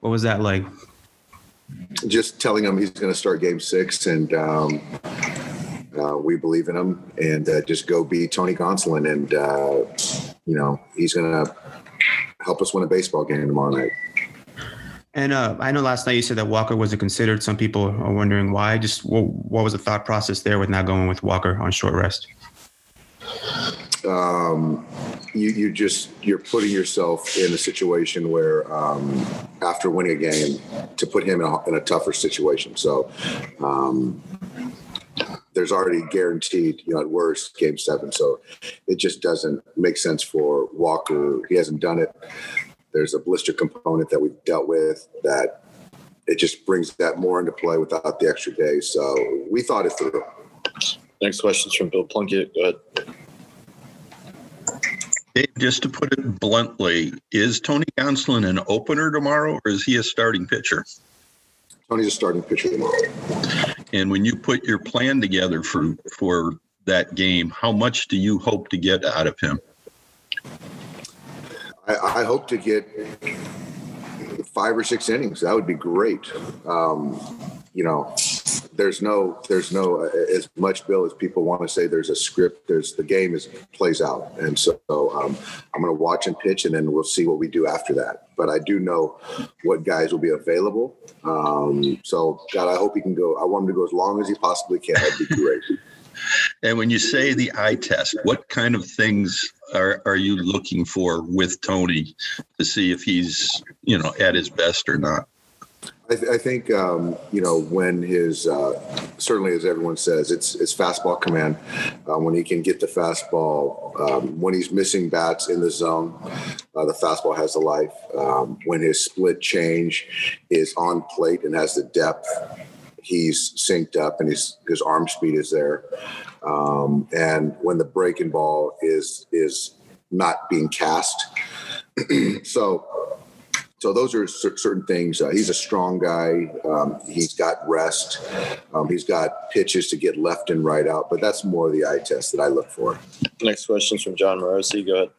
Speaker 23: What was that like?
Speaker 27: Just telling him he's going to start Game Six, and um, uh, we believe in him, and uh, just go be Tony Gonsolin, and uh, you know he's going to help us win a baseball game tomorrow night.
Speaker 23: And uh, I know last night you said that Walker wasn't considered. Some people are wondering why. Just what, what was the thought process there with not going with Walker on short rest?
Speaker 27: Um, you you just you're putting yourself in a situation where um, after winning a game to put him in a, in a tougher situation. So um, there's already guaranteed, you know, at worst game seven. So it just doesn't make sense for Walker. He hasn't done it. There's a blister component that we've dealt with that it just brings that more into play without the extra day. So we thought it through.
Speaker 26: Next question from Bill Plunkett. Go ahead.
Speaker 14: Dave, just to put it bluntly, is Tony Gonsolin an opener tomorrow or is he a starting pitcher?
Speaker 27: Tony's a starting pitcher tomorrow.
Speaker 14: And when you put your plan together for for that game, how much do you hope to get out of him?
Speaker 27: I, I hope to get five or six innings. That would be great. Um, you know, there's no, there's no as much Bill as people want to say. There's a script. There's the game is plays out, and so um, I'm going to watch and pitch, and then we'll see what we do after that. But I do know what guys will be available. Um, so God, I hope he can go. I want him to go as long as he possibly can. That'd be great.
Speaker 14: And when you say the eye test, what kind of things are, are you looking for with Tony to see if he's, you know, at his best or not?
Speaker 27: I, th- I think um, you know when his uh, certainly as everyone says it's it's fastball command. Uh, when he can get the fastball um, when he's missing bats in the zone uh, the fastball has a life. Um, when his split change is on plate and has the depth he's synced up and his his arm speed is there. Um, and when the breaking ball is is not being cast. So so those are certain things. Uh, he's a strong guy. Um, he's got rest. Um, he's got pitches to get left and right out. But that's more the eye test that I look for.
Speaker 26: Next question is from Jon Morosi. Go ahead.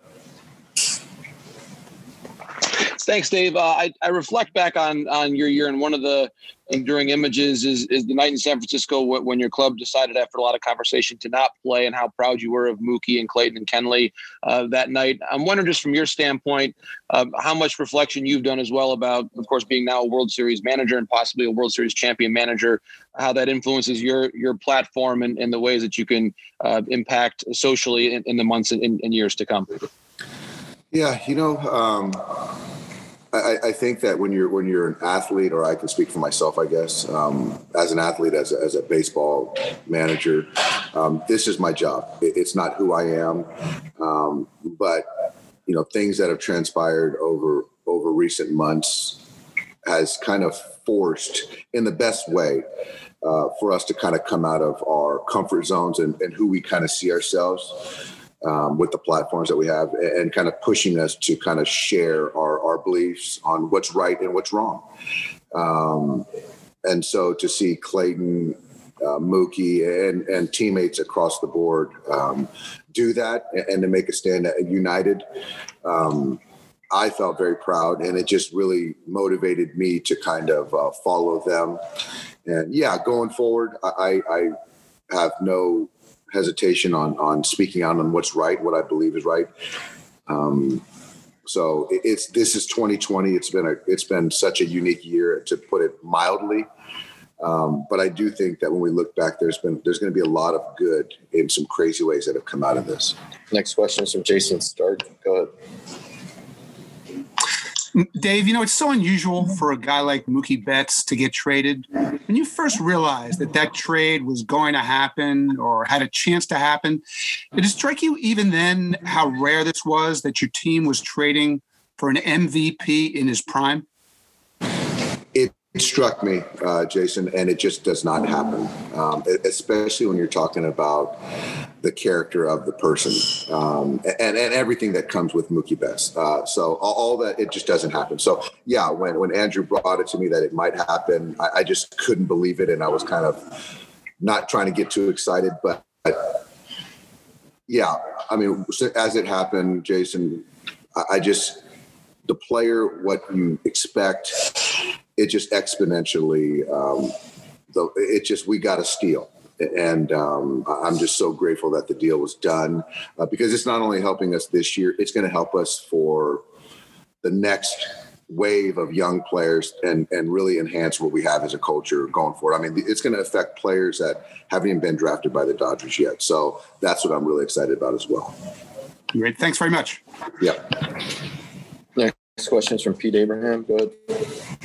Speaker 28: Thanks, Dave. Uh, I, I reflect back on on your year, and one of the enduring images is is the night in San Francisco when your club decided after a lot of conversation to not play, and how proud you were of Mookie and Clayton and Kenley uh, that night. I'm wondering, just from your standpoint, uh, how much reflection you've done as well about, of course, being now a World Series manager and possibly a World Series champion manager, how that influences your your platform and, and the ways that you can uh, impact socially in, in the months and, and years to come.
Speaker 27: Yeah, you know. Um I, I, think that when you're when you're an athlete, or I can speak for myself, I guess, um, as an athlete, as a, as a baseball manager, um, this is my job. It, it's not who I am, um, but you know, things that have transpired over over recent months has kind of forced, in the best way, uh, for us to kind of come out of our comfort zones and, and who we kind of see ourselves um, with the platforms that we have and, kind of pushing us to kind of share our, our beliefs on what's right and what's wrong. Um, and so to see Clayton, uh, Mookie, and, and teammates across the board um, do that and, and, to make a stand united, um, I felt very proud, and it just really motivated me to kind of uh, follow them. And yeah, going forward, I, I have no hesitation on on speaking out on what's right, what I believe is right. Um, so it's this is 2020. It's been a it's been such a unique year to put it mildly. Um, but I do think that when we look back, there's been there's going to be a lot of good in some crazy ways that have come out of this.
Speaker 26: Next question is from Jayson Stark. Go ahead.
Speaker 29: Dave, you know, it's so unusual for a guy like Mookie Betts to get traded. When you first realized that that trade was going to happen or had a chance to happen, did it strike you even then how rare this was that your team was trading for an MVP in his prime?
Speaker 27: It struck me, uh, Jason, and it just does not happen, um, especially when you're talking about the character of the person um, and, and everything that comes with Mookie Betts. Uh, so all, all that, it just doesn't happen. So yeah, when, when Andrew brought it to me that it might happen, I, I just couldn't believe it. And I was kind of not trying to get too excited, but yeah, I mean, as it happened, Jason, I, I just, the player, what you expect, it just exponentially, um, the, it just, we got to steal. And um, I- I'm just so grateful that the deal was done uh, because it's not only helping us this year, it's going to help us for the next wave of young players and and really enhance what we have as a culture going forward. I mean, it's going to affect players that haven't even been drafted by the Dodgers yet. So that's what I'm really excited about as well.
Speaker 29: Great. Thanks very much.
Speaker 27: Yeah.
Speaker 26: Next question is from Pete Abraham. Go ahead.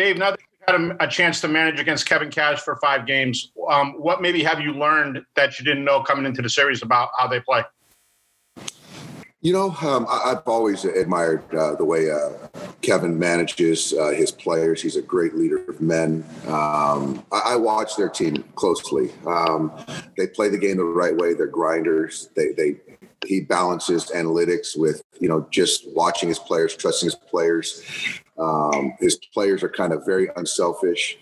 Speaker 30: Dave, now that you've had a, a chance to manage against Kevin Cash for five games, um, what maybe have you learned that you didn't know coming into the series about how they play?
Speaker 27: You know, um, I, I've always admired uh, the way uh, Kevin manages uh, his players. He's a great leader of men. Um, I, I watch their team closely. Um, they play the game the right way. They're grinders. They, they he balances analytics with you know just watching his players, trusting his players. Um, his players are kind of very unselfish.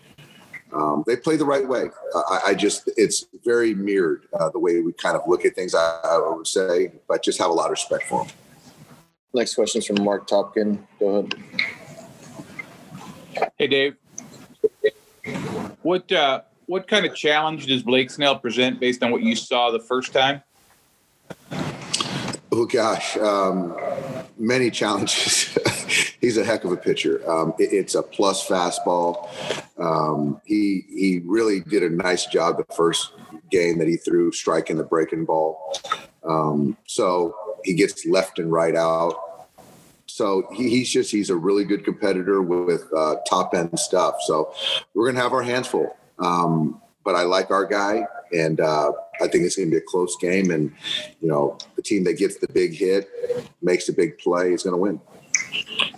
Speaker 27: Um, they play the right way. I, I just, it's very mirrored uh, the way we kind of look at things, I, I would say, but just have a lot of respect for them.
Speaker 26: Next question is from Marc Topkin. Go ahead.
Speaker 31: Hey, Dave. What uh, what kind of challenge does Blake Snell present based on what you saw the first time?
Speaker 27: Oh gosh, um, many challenges. He's a heck of a pitcher. Um, it- it's a plus fastball. Um, he he really did a nice job the first game that he threw, striking the breaking ball. Um, so he gets left and right out. So he, he's just he's a really good competitor with uh, top end stuff. So we're gonna have our hands full. Um, but I like our guy, and uh, I think it's gonna be a close game. And you know, the team that gets the big hit, makes the big play, is gonna win.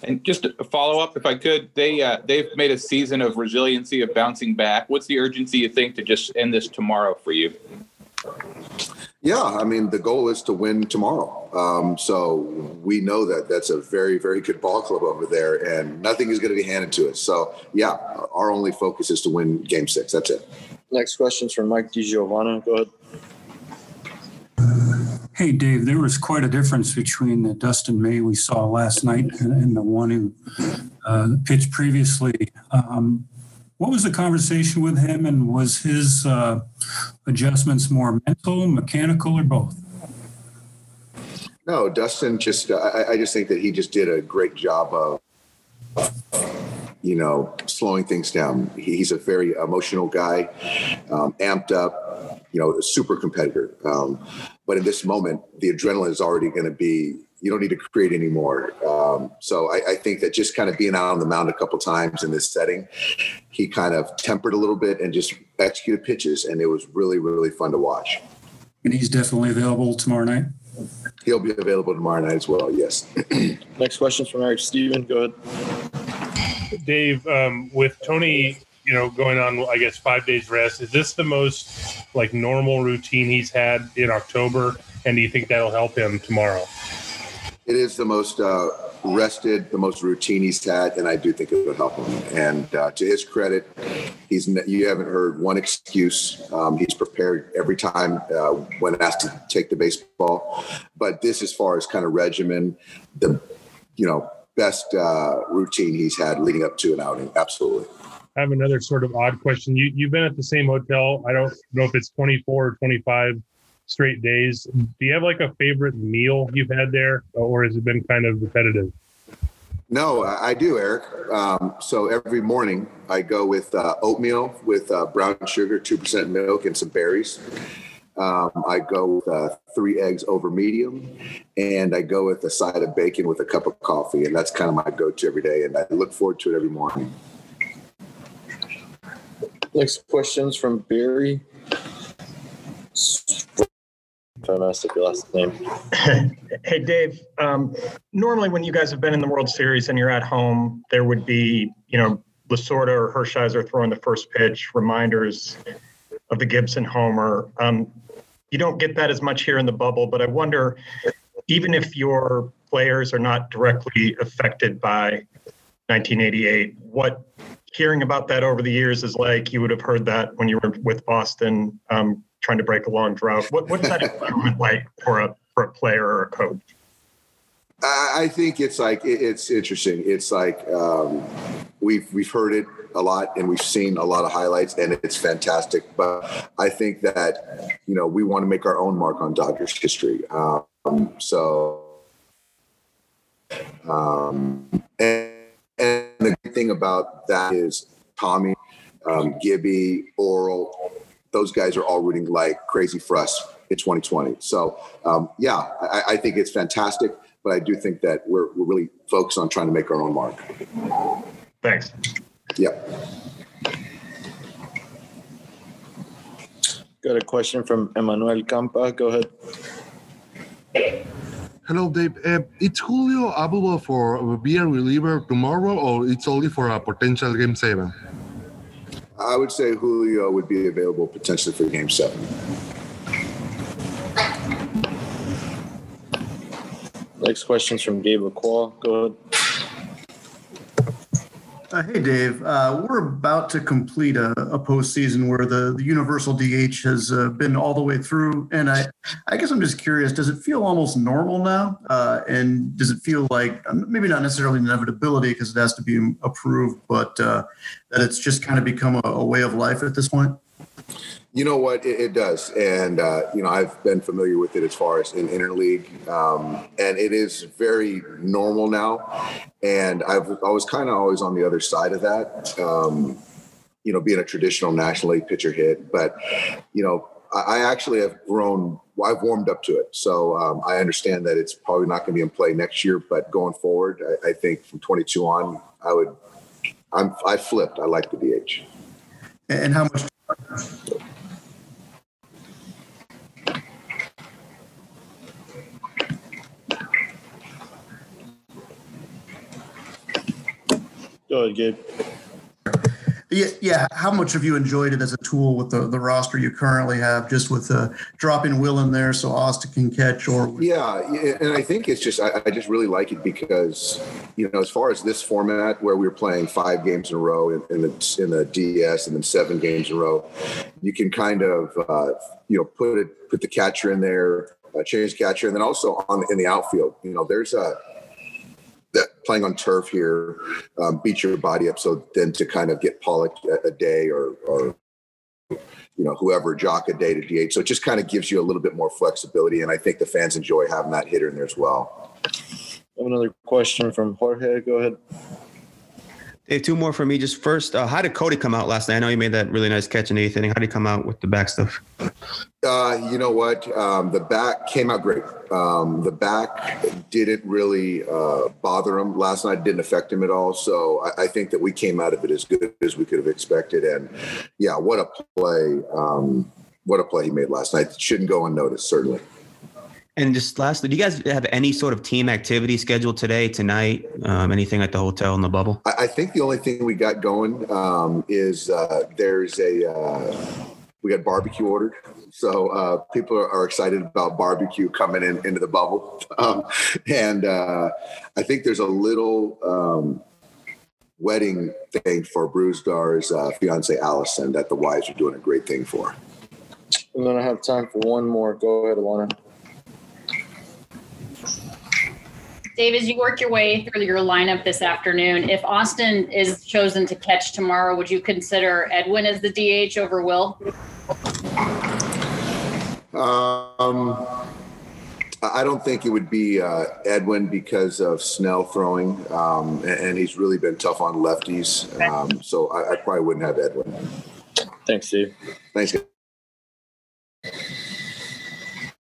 Speaker 31: And just a follow up, if I could, they uh, they've made a season of resiliency of bouncing back. What's the urgency you think to just end this tomorrow for you?
Speaker 27: Yeah, I mean the goal is to win tomorrow. Um, so we know that that's a very very good ball club over there, and nothing is going to be handed to us. So yeah, our only focus is to win Game Six. That's it.
Speaker 26: Next question is from Mike DiGiovanna. Go ahead.
Speaker 32: Hey, Dave, there was quite a difference between the Dustin May we saw last night and, and the one who uh, pitched previously. Um, what was the conversation with him, and was his uh, adjustments more mental, mechanical, or both?
Speaker 27: No, Dustin just I, I just think that he just did a great job of you know slowing things down. He, he's a very emotional guy, um, amped up, you know, a super competitor. Um, but in this moment, the adrenaline is already going to be. You don't need to create anymore. Um, so I, I think that just kind of being out on the mound a couple times in this setting, he kind of tempered a little bit and just executed pitches, and it was really really fun to watch.
Speaker 32: And he's definitely available tomorrow night.
Speaker 27: He'll be available tomorrow night as well. Yes.
Speaker 26: Next question is from Eric Stephen. Go ahead.
Speaker 33: Dave, um, with Tony, you know, going on, I guess, five days rest, is this the most like normal routine he's had in October? And do you think that'll help him tomorrow?
Speaker 27: It is the most uh, rested, the most routine he's had, and I do think it will help him. And uh, to his credit, he's you haven't heard one excuse. Um, he's prepared every time uh, when asked to take the baseball. But this, as far as kind of regimen, the you know best uh, routine he's had leading up to an outing. Absolutely.
Speaker 33: I have another sort of odd question. You you've been at the same hotel. I don't know if it's 24 or 25 straight days. Do you have like a favorite meal you've had there, or has it been kind of repetitive?
Speaker 27: No, I do, Eric. Um, so every morning I go with uh, oatmeal with uh, brown sugar, two percent milk, and some berries. Um, I go with uh, three eggs over medium, and I go with a side of bacon with a cup of coffee, and that's kind of my go-to every day. And I look forward to it every morning.
Speaker 26: Next question is from Barry. I messed up your last name.
Speaker 34: hey, Dave. Um, normally, when you guys have been in the World Series and you're at home, there would be, you know, Lasorda or Hershiser throwing the first pitch, reminders of the Gibson homer. Um, you don't get that as much here in the bubble, but I wonder, even if your players are not directly affected by 1988, what hearing about that over the years is like. You would have heard that when you were with Boston, um, trying to break a long drought. What, what's that environment like for a for a player or a coach?
Speaker 27: I think it's like it's interesting. It's like um, we've we've heard it a lot and we've seen a lot of highlights and it's fantastic. But I think that you know we want to make our own mark on Dodgers history. Um, so um, and, and the good thing about that is Tommy, um, Gibby, Orel, those guys are all rooting like crazy for us in 2020. So um, yeah, I, I think it's fantastic but I do think that we're, we're really focused on trying to make our own mark.
Speaker 34: Thanks.
Speaker 27: Yep.
Speaker 26: Got a question from Emmanuel Campa. Go ahead.
Speaker 35: Hello, Dave. Uh, it's Julio available for be a reliever tomorrow, or it's only for a potential game seven?
Speaker 27: I would say Julio would be available potentially for game seven.
Speaker 26: Next question's from Gabe Lacques. Go ahead.
Speaker 36: Uh, hey, Dave. Uh, we're about to complete a, a postseason where the, the universal DH has uh, been all the way through. And I, I guess I'm just curious does it feel almost normal now? Uh, and does it feel like maybe not necessarily inevitability because it has to be approved, but uh, that it's just kind of become a, a way of life at this point?
Speaker 27: You know what? It, it does, and uh, you know I've been familiar with it as far as in interleague, um, and it is very normal now. And I've I was kind of always on the other side of that. Um, you know, being a traditional National League pitcher hit, but you know I, I actually have grown. I've warmed up to it, so um, I understand that it's probably not going to be in play next year. But going forward, I, I think from 22 on, I would. I'm I flipped. I like the DH.
Speaker 36: And how much?
Speaker 26: Go ahead, Gabe.
Speaker 36: Yeah, yeah. How much have you enjoyed it as a tool with the, the roster you currently have, just with uh, dropping Will in there so Austin can catch? Or
Speaker 27: yeah, and I think it's just I, I, just really like it because you know as far as this format where we are playing five games in a row in, in the in the DS and then seven games in a row, you can kind of uh, you know put it put the catcher in there, uh, change catcher, and then also on in the outfield. You know, there's a that playing on turf here um, your body up. So then to kind of get Pollock a, a day or, or you know whoever Joc a day to DH. So it just kind of gives you a little bit more flexibility, and I think the fans enjoy having that hitter in there as well.
Speaker 26: Another question from Jorge. Go ahead.
Speaker 23: Two more for me. Just first, uh, how did Cody come out last night? I know you made that really nice catch in the eighth inning. How did he come out with the back stuff?
Speaker 27: Uh, you know what? Um, the back came out great. Um, the back didn't really uh, bother him last night. Didn't affect him at all. So I, I, think that we came out of it as good as we could have expected. And yeah, what a play! Um, what a play he made last night. Shouldn't go unnoticed, certainly.
Speaker 23: And just lastly, do you guys have any sort of team activity scheduled today, tonight? Um, anything at the hotel in the bubble?
Speaker 27: I, I think the only thing we got going um, is uh, there's a uh, we got barbecue ordered, so uh, people are, are, excited about barbecue coming in into the bubble, um, and uh, I think there's a little um, wedding thing for Brusdar's uh, fiance Allison that the wives are doing a great thing for.
Speaker 26: And then I have time for one more. Go ahead, Alana.
Speaker 12: Dave, as you work your way through your lineup this afternoon, if Austin is chosen to catch tomorrow, would you consider Edwin as the DH over Will?
Speaker 27: Um, I don't think it would be uh, Edwin because of Snell throwing, um, and, and, he's really been tough on lefties. Um, so I, I, probably wouldn't have Edwin.
Speaker 26: Thanks, Steve.
Speaker 27: Thanks.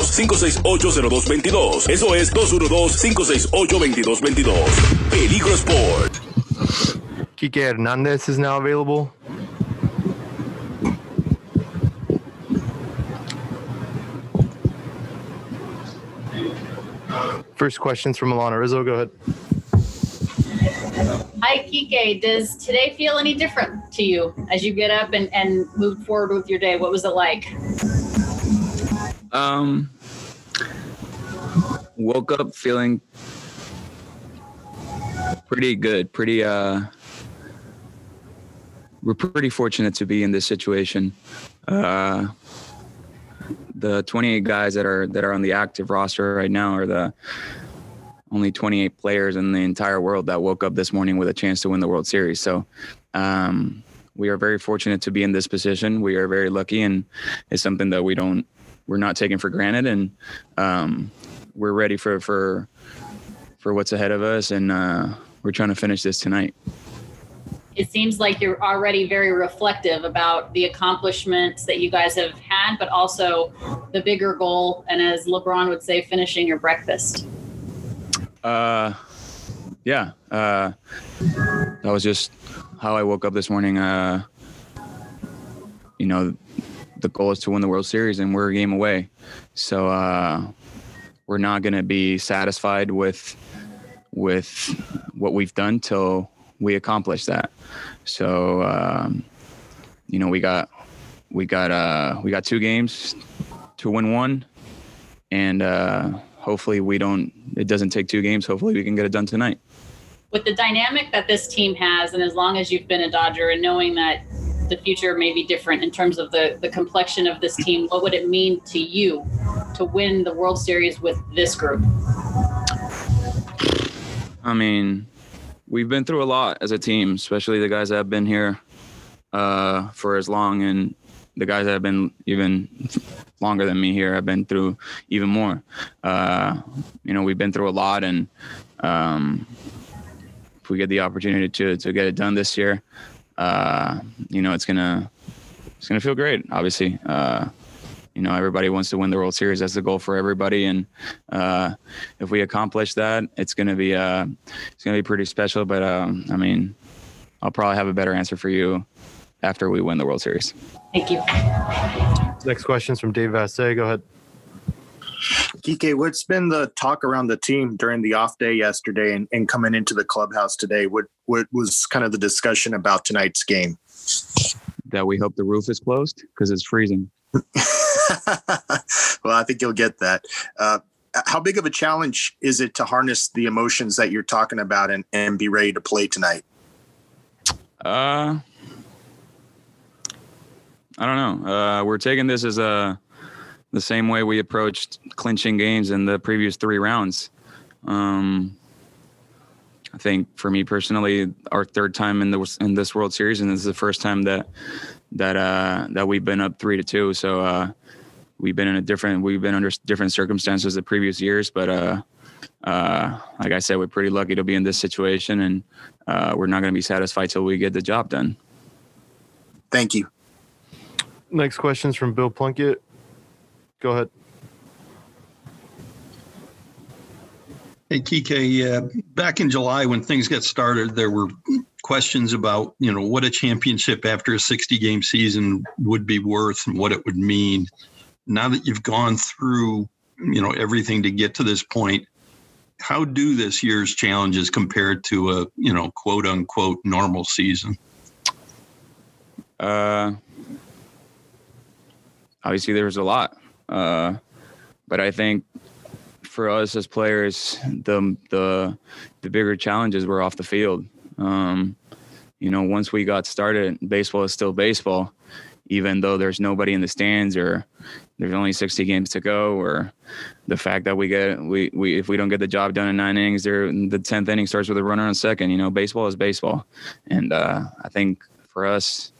Speaker 37: 212-568-0222. Eso es 212-568-2222. Peligro Sport.
Speaker 20: Kike Hernandez is now available. First questions from Alana Rizzo. Go ahead.
Speaker 12: Hi, Kike. Does today feel any different to you as you get up and, and move forward with your day? What was it like?
Speaker 38: Um, woke up feeling pretty good. Pretty uh, we're pretty fortunate to be in this situation. Uh, the 28 guys that are that are on the active roster right now are the only 28 players in the entire world that woke up this morning with a chance to win the World Series. So um, we are very fortunate to be in this position. We are very lucky, and it's something that we don't we're not taking for granted, and um, we're ready for for for what's ahead of us, and uh, we're trying to finish this tonight.
Speaker 12: It seems like you're already very reflective about the accomplishments that you guys have had, but also the bigger goal, and as LeBron would say, finishing your breakfast.
Speaker 38: Uh, yeah. Uh, that was just how I woke up this morning. Uh, you know, the goal is to win the World Series, and we're a game away. So uh, we're not going to be satisfied with with what we've done till we accomplish that. So um, you know, we got we got uh, we got two games to win one, and uh, hopefully we don't. It doesn't take two games. Hopefully we can get it done tonight.
Speaker 12: With the dynamic that this team has, and as long as you've been a Dodger, and knowing that the future may be different in terms of the the complexion of this team, what would it mean to you to win the World Series with this group?
Speaker 38: I mean, we've been through a lot as a team, especially the guys that have been here uh, for as long, and the guys that have been even longer than me here have been through even more. Uh, you know, we've been through a lot, and um, if we get the opportunity to to get it done this year, uh, you know, it's gonna it's gonna feel great. Obviously, uh, you know, everybody wants to win the World Series. That's the goal for everybody, and uh, if we accomplish that, it's gonna be uh, it's gonna be pretty special. But um, I mean, I'll probably have a better answer for you after we win the World Series.
Speaker 12: Thank you.
Speaker 20: Next question's from Dave Vassegh. Go ahead.
Speaker 24: Kike, what's been the talk around the team during the off day yesterday and, and coming into the clubhouse today? What what was kind of the discussion about tonight's game?
Speaker 38: That we hope the roof is closed because it's freezing.
Speaker 24: well, I think you'll get that. Uh, how big of a challenge is it to harness the emotions that you're talking about and, and be ready to play tonight?
Speaker 38: Uh, I don't know. Uh, we're taking this as a the same way we approached clinching games in the previous three rounds. Um, I think for me personally, our third time in the in this World Series, and this is the first time that that uh, that we've been up three to two. So uh, we've been in a different we've been under different circumstances the previous years, but uh, uh, like I said, we're pretty lucky to be in this situation, and uh, we're not going to be satisfied till we get the job done.
Speaker 24: Thank you.
Speaker 20: Next question's from Bill Plunkett. Go ahead.
Speaker 14: Hey, Kike, uh, back in July when things got started, there were questions about, you know, what a championship after a 60 game season would be worth and what it would mean. Now that you've gone through, you know, everything to get to this point, how do this year's challenges compare to a, you know, quote unquote normal season?
Speaker 38: Uh, obviously, there's a lot. Uh, but I think for us as players, the the the bigger challenges were off the field. Um, you know, once we got started, baseball is still baseball, even though there's nobody in the stands or there's only 60 games to go, or the fact that we get we we if we don't get the job done in nine innings, there the 10th inning starts with a runner on second. You know, baseball is baseball, and uh, I think for us,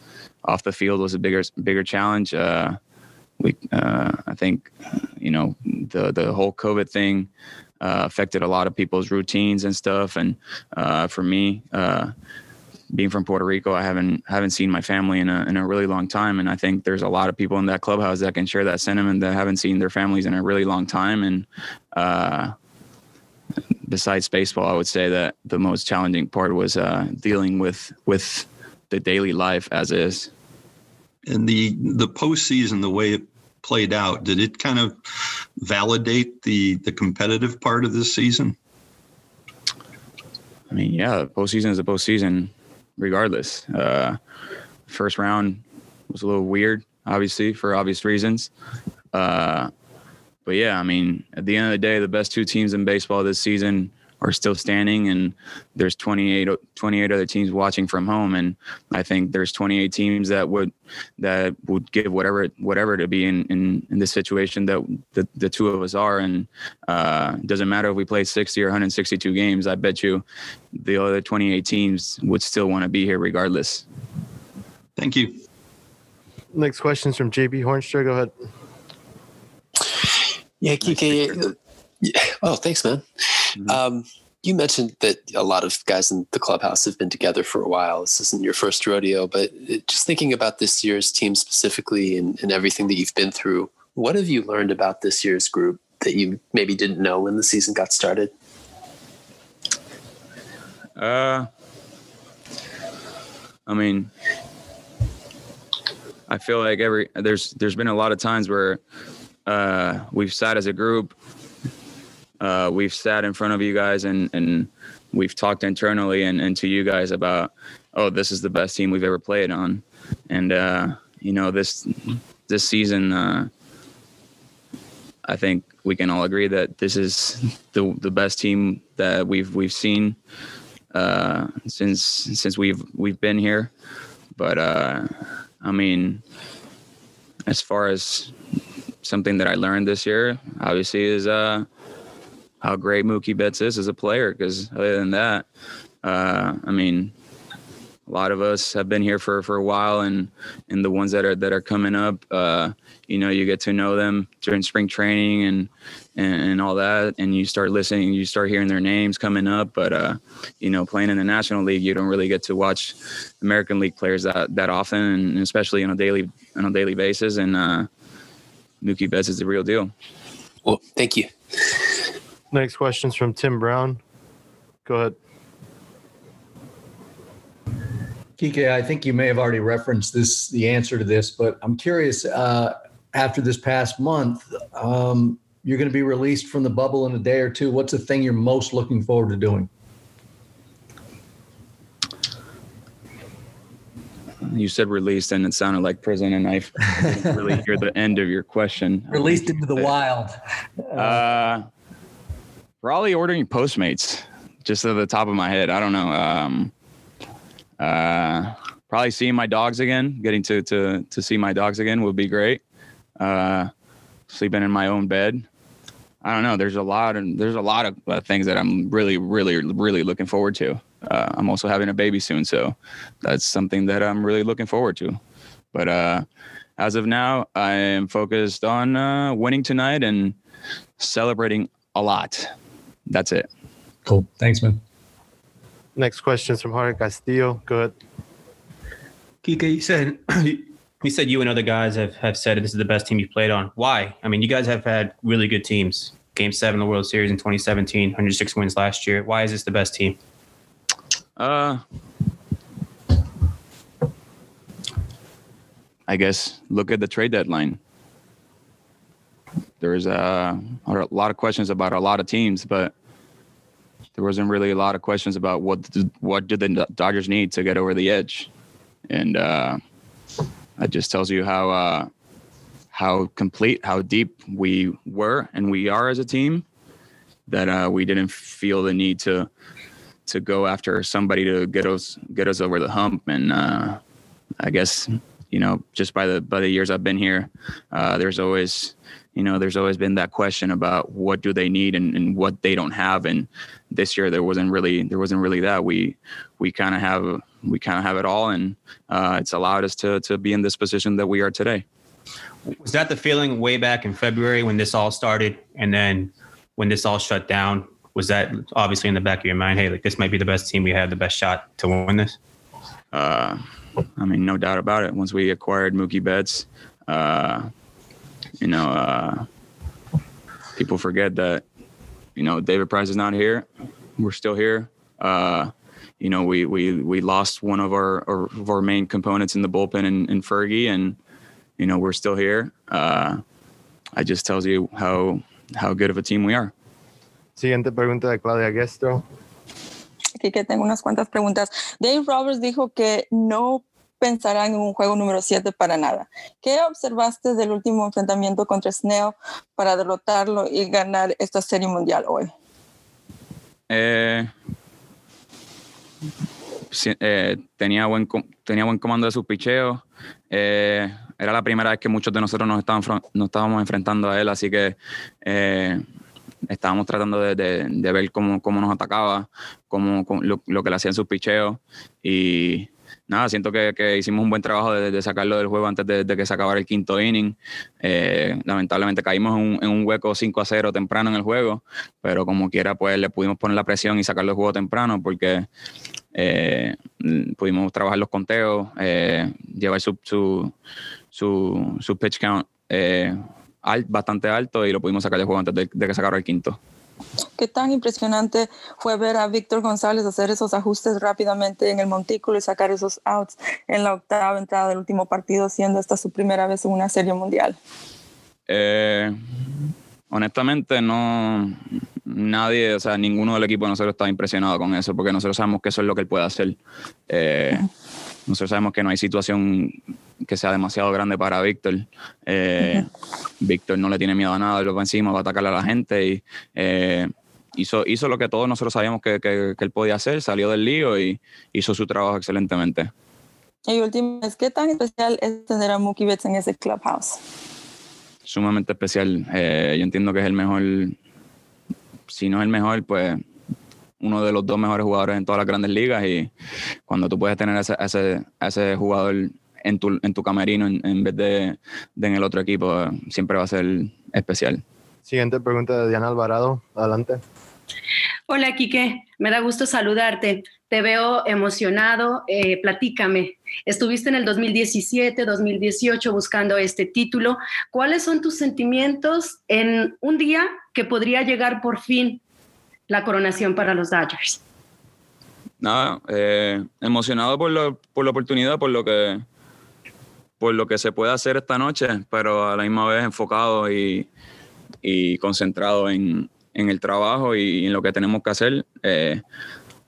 Speaker 38: off the field was a bigger bigger challenge. Uh, we uh, I think you know the the whole COVID thing uh, affected a lot of people's routines and stuff. And uh, for me, uh, being from Puerto Rico, I haven't haven't seen my family in a in a really long time, and I think there's a lot of people in that clubhouse that can share that sentiment that haven't seen their families in a really long time. And uh, besides baseball, I would say that the most challenging part was uh, dealing with with the daily life as is.
Speaker 14: And the the postseason, the way it played out, did it kind of validate the the competitive part of this season?
Speaker 38: I mean, yeah, postseason is a postseason, regardless. Uh, first round was a little weird, obviously for obvious reasons. Uh, but yeah, I mean, at the end of the day, the best two teams in baseball this season are still standing and there's 28, 28 other teams watching from home and i think there's 28 teams that would that would give whatever whatever to be in in, in this situation that the, the two of us are. And uh doesn't matter if we play 60 or 162 games i bet you the other 28 teams would still want to be here regardless.
Speaker 14: Thank you.
Speaker 20: Next question is from J.P. Hoornstra go ahead.
Speaker 39: Yeah kike oh thanks man Mm-hmm. Um, you mentioned that a lot of guys in the clubhouse have been together for a while. This isn't your first rodeo, but just thinking about this year's team specifically and, and everything that you've been through, what have you learned about this year's group that you maybe didn't know when the season got started?
Speaker 38: Uh, I mean, I feel like every there's there's been a lot of times where uh, we've sat as a group uh, we've sat in front of you guys and and we've talked internally and, and to you guys about oh this is the best team we've ever played on. And uh, you know this this season uh, I think we can all agree that this is the the best team that we've we've seen uh, since since we've we've been here. But uh, I mean as far as something that I learned this year obviously is uh how great Mookie Betts is as a player. Because other than that, uh, I mean, a lot of us have been here for, for a while, and and the ones that are that are coming up, uh, you know, you get to know them during spring training and, and, and all that, and you start listening, you start hearing their names coming up. But uh, you know, playing in the National League, you don't really get to watch American League players that that often, and especially on a daily on a daily basis. And uh, Mookie Betts is the real deal.
Speaker 39: Well, thank you.
Speaker 20: Next question is from Tim Brown. Go ahead.
Speaker 40: Kike, I think you may have already referenced this, the answer to this, but I'm curious. Uh, after this past month, um, you're going to be released from the bubble in a day or two. What's the thing you're most looking forward to doing?
Speaker 38: You said released, and it sounded like prison, and I didn't really hear the end of your question.
Speaker 40: Released into the wild.
Speaker 38: Uh, Probably ordering Postmates, just at the top of my head. I don't know. Um, uh, probably seeing my dogs again. Getting to to to see my dogs again would be great. Uh, sleeping in my own bed. I don't know. There's a lot of there's a lot of uh, things that I'm really, really, really looking forward to. Uh, I'm also having a baby soon, so that's something that I'm really looking forward to. But uh, as of now, I am focused on uh, winning tonight and celebrating a lot. That's it.
Speaker 40: Cool. Thanks, man.
Speaker 20: Next question is from Jorge Castillo. Go ahead.
Speaker 23: Kike, you said you said you and other guys have, have said this is the best team you've played on. Why? I mean, you guys have had really good teams. Game seven of the World Series in 2017, 106 wins last year. Why is this the best team?
Speaker 38: Uh, I guess look at the trade deadline there was uh, a lot of questions about a lot of teams, but there wasn't really a lot of questions about what what did the Dodgers need to get over the edge, and uh, that just tells you how uh, how complete, how deep we were and we are as a team. That uh, we didn't feel the need to to go after somebody to get us get us over the hump, and uh, I guess you know, just by the by the years I've been here, uh, there's always you know there's always been that question about what do they need and, and what they don't have and this year there wasn't really there wasn't really that we we kind of have we kind of have it all and uh, it's allowed us to to be in this position that we are today
Speaker 23: Was that the feeling way back in February when this all started, and then when this all shut down? Was that obviously in the back of your mind? Hey, like this might be the best team we have, the best shot to win this.
Speaker 38: uh, I mean, no doubt about it. Once we acquired Mookie Betts, uh, you know, uh, people forget that, you know, David Price is not here. We're still here. Uh, you know, we we we lost one of our of our main components in the bullpen in, in Fergie, and you know, we're still here. Uh, it just tells you how how good of a team we are.
Speaker 20: Siguiente pregunta de Claudia Guestro.
Speaker 41: Aquí que tengo unas cuantas preguntas. Dave Roberts dijo que no pensarán en un juego número 7 para nada. ¿Qué observaste del último enfrentamiento contra Snell para derrotarlo y ganar esta serie mundial hoy?
Speaker 38: Eh, eh, tenía, buen, tenía buen comando de sus picheos. Eh, era la primera vez que muchos de nosotros nos, estábamos enfrentando a él, así que estábamos tratando de, de- de ver cómo, cómo nos atacaba, cómo, lo, lo que le hacían sus picheos. Y nada, siento que, que hicimos un buen trabajo de, sacarlo del juego antes de, que se acabara el quinto inning. Eh, lamentablemente caímos en un, en un hueco 5 a 0 temprano en el juego, pero como quiera, pues le pudimos poner la presión y sacarlo del juego temprano porque eh, pudimos trabajar los conteos, eh, llevar su, su, su, su pitch count al- bastante alto y lo pudimos sacar del juego antes de, de que se acabara el quinto.
Speaker 41: ¿Qué tan impresionante fue ver a Víctor González hacer esos ajustes rápidamente en el montículo y sacar esos outs en la octava entrada del último partido, siendo esta su primera vez en una serie mundial?
Speaker 38: Eh, honestamente, no. Nadie, o sea, ninguno del equipo de nosotros está impresionado con eso, porque nosotros sabemos que eso es lo que él puede hacer. Eh, nosotros sabemos que no hay situación que sea demasiado grande para Víctor. Eh, Víctor no le tiene miedo a nada, él va encima, va a atacar a la gente y eh, hizo, hizo lo que todos nosotros sabíamos que, que- que él podía hacer, salió del lío y hizo su trabajo excelentemente.
Speaker 41: Y última vez, ¿qué tan especial es tener a Mookie Betts en ese clubhouse?
Speaker 38: sumamente especial. Eh, yo entiendo que es el mejor, si no es el mejor, pues uno de los dos mejores jugadores en todas las grandes ligas y cuando tú puedes tener a ese, a ese, a ese jugador en tu, en tu camerino en, en vez de, de en el otro equipo, eh, siempre va a ser especial.
Speaker 20: Siguiente pregunta de Diana Alvarado. Adelante.
Speaker 42: Hola, Quique. Me da gusto saludarte. Te veo emocionado. Eh, platícame. Estuviste en el 2017, 2018 buscando este título. ¿Cuáles son tus sentimientos en un día que podría llegar por fin la coronación para los Dodgers?
Speaker 38: Nada, eh, emocionado por, lo- por la oportunidad, por lo que por lo que se puede hacer esta noche, pero a la misma vez enfocado y, y concentrado en, en el trabajo y en lo que tenemos que hacer. Eh,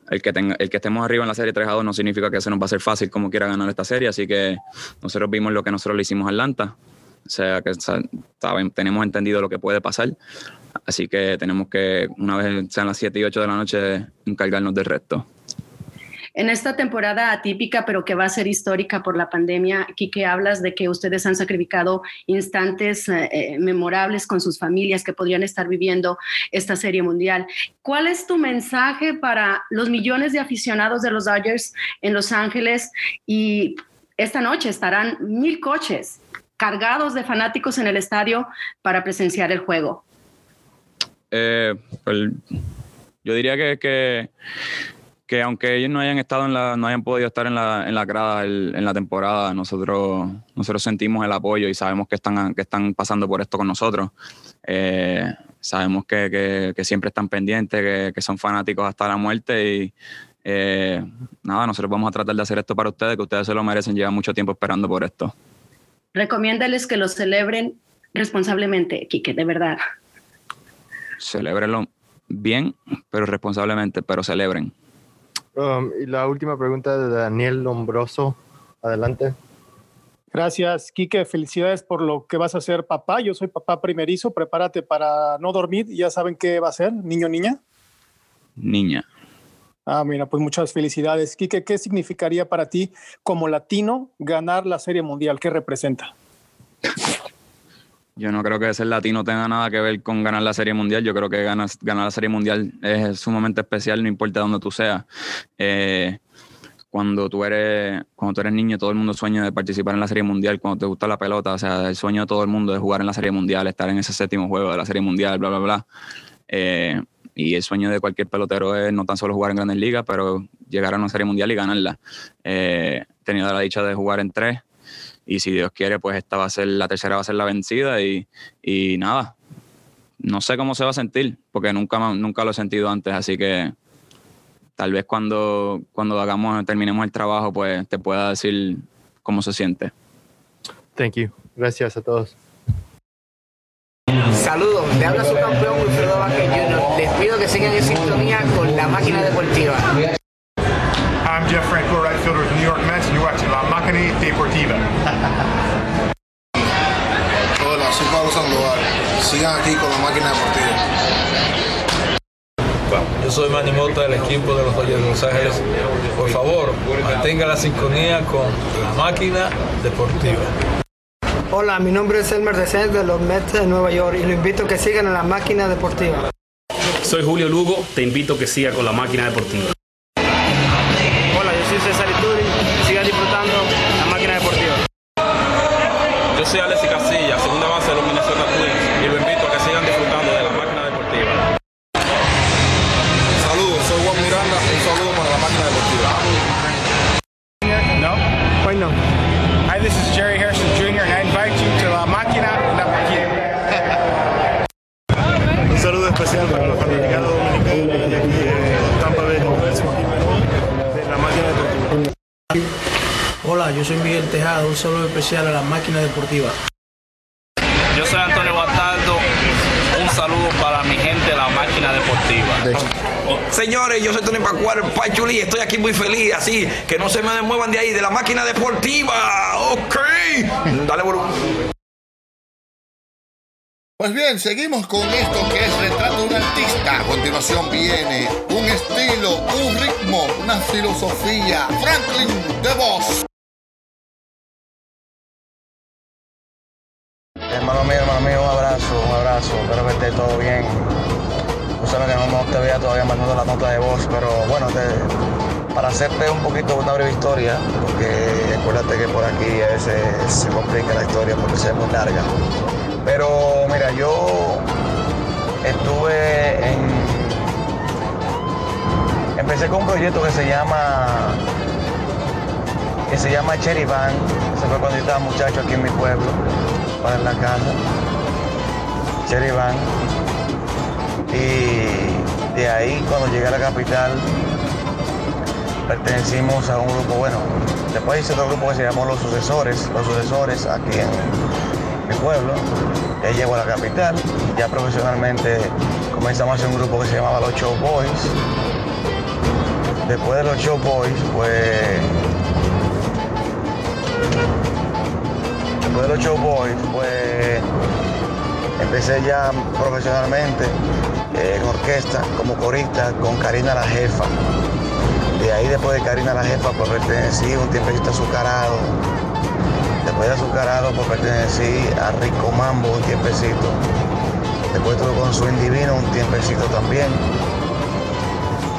Speaker 38: el que, tenga, el que estemos arriba en la serie 3 a 2 no significa que se nos va a hacer fácil como quiera ganar esta serie, así que nosotros vimos lo que nosotros le hicimos a Atlanta, o sea que sa- saben, tenemos entendido lo que puede pasar, así que tenemos que, una vez sean las 7 y 8 de la noche, encargarnos del resto.
Speaker 42: En esta temporada atípica, pero que va a ser histórica por la pandemia, Quique, hablas de que ustedes han sacrificado instantes eh, eh, memorables con sus familias que podrían estar viviendo esta serie mundial. ¿Cuál es tu mensaje para los millones de aficionados de los Dodgers en Los Ángeles? Y esta noche estarán mil coches cargados de fanáticos en el estadio para presenciar el juego.
Speaker 38: Eh, pues, yo diría que, que, que aunque ellos no hayan estado en la, no hayan podido estar en la, en la grada el- en la temporada, nosotros, nosotros sentimos el apoyo y sabemos que están, que están pasando por esto con nosotros. Eh, sabemos que, que- que siempre están pendientes, que, que son fanáticos hasta la muerte y eh, nada, nosotros vamos a tratar de hacer esto para ustedes, que ustedes se lo merecen, llevan mucho tiempo esperando por esto.
Speaker 42: Recomiéndales que lo celebren responsablemente, Quique, de verdad.
Speaker 38: Celébrenlo bien, pero responsablemente, pero celebren.
Speaker 20: Um, y la última pregunta de Daniel Lombroso. Adelante.
Speaker 43: Gracias, Quique. Felicidades por lo que vas a ser papá. Yo soy papá primerizo. Prepárate para no dormir. Ya saben qué va a ser, niño o niña.
Speaker 38: Niña.
Speaker 43: Ah, mira, pues muchas felicidades. Quique, ¿qué significaría para ti como latino ganar la Serie Mundial? ¿Qué representa?
Speaker 38: Yo no creo que ser latino tenga nada que ver con ganar la Serie Mundial. Yo creo que ganar, ganar la Serie Mundial es sumamente especial, no importa dónde tú seas. Eh, cuando tú eres cuando tú eres niño, todo el mundo sueña de participar en la Serie Mundial, cuando te gusta la pelota, o sea, el sueño de todo el mundo es jugar en la Serie Mundial, estar en ese séptimo juego de la Serie Mundial, bla, bla, bla. Eh, y el sueño de cualquier pelotero es no tan solo jugar en grandes ligas, pero llegar a una serie mundial y ganarla. Eh, tenido la dicha de jugar en tres y si Dios quiere, pues esta va a ser, la tercera va a ser la vencida y, y nada, no sé cómo se va a sentir, porque nunca, nunca lo he sentido antes, así que tal vez cuando, cuando hagamos, terminemos el trabajo, pues te pueda decir cómo se siente.
Speaker 20: Thank you. Gracias a todos.
Speaker 44: Saludos, le habla su campeón Wilfredo Vázquez Jr. Les pido que sigan en sintonía con la máquina deportiva.
Speaker 45: I'm Jeff Franco, right fielder of the New York Mets, and you're watching La Máquina Deportiva.
Speaker 46: Hola, soy Pablo Sandoval. Sigan aquí con la máquina deportiva.
Speaker 47: Yo soy Manny Mota del equipo de los Dodgers de Los Ángeles. Por favor, mantenga la sintonía con la máquina deportiva.
Speaker 48: Hola, mi nombre es Elmer Descent de los Mets de Nueva York y lo invito a que sigan en la máquina deportiva.
Speaker 49: Soy Julio Lugo, te invito a que siga con la máquina deportiva.
Speaker 50: Hola, yo soy César Ituri, sigan disfrutando la máquina deportiva.
Speaker 47: Yo soy Alexis Casilla, segunda base de los Minnesota Twins y lo invito a que sigan disfrutando de la máquina deportiva.
Speaker 46: Saludos, soy Juan Miranda. Un saludo para la máquina deportiva.
Speaker 50: No?
Speaker 48: Why no?
Speaker 50: Hi, this is Jerry
Speaker 48: Hola, yo soy Miguel Tejada, un saludo especial a la máquina deportiva.
Speaker 49: Yo soy Antonio Bastardo, un saludo para mi gente de la máquina deportiva.
Speaker 51: Señores, yo soy Tony Pacuar, Pachuli, estoy aquí muy feliz, así que no se me muevan de ahí, de la máquina deportiva. Ok, dale volumen.
Speaker 27: Pues bien, seguimos con esto que es retrato de un artista. A continuación viene un estilo, un ritmo, una filosofía. Franklin DeVos.
Speaker 52: Hermano mío, hermano mío, un abrazo, un abrazo. Espero que esté todo bien. Tú sabes que no te veía todavía mandando la nota de voz, pero bueno, para hacerte un poquito una breve historia, porque acuérdate que por aquí a veces se complica la historia porque se es muy larga. Pero mira, yo estuve en. Empecé con un proyecto que se llama. que se llama Cherry Van. Ese fue cuando yo estaba muchacho aquí en mi pueblo, para en la casa. Cherry Van. Y de ahí, cuando llegué a la capital, pertenecimos a un grupo, bueno, después hice otro grupo que se llamó Los Sucesores, Los Sucesores, aquí en mi pueblo. Ya llego a la capital, ya profesionalmente comenzamos a hacer un grupo que se llamaba Los Show Boys. Después de los Show Boys, pues. Después de los Show Boys, pues. Empecé ya profesionalmente eh, en orquesta, como corista, con Karina la Jefa. De ahí, después de Karina la Jefa, pues pertenecí un tiempecito azucarado. Después de azucarado, pues pertenecí a Rico Mambo un tiempecito. Después estuve con Swing Divino un tiempecito también.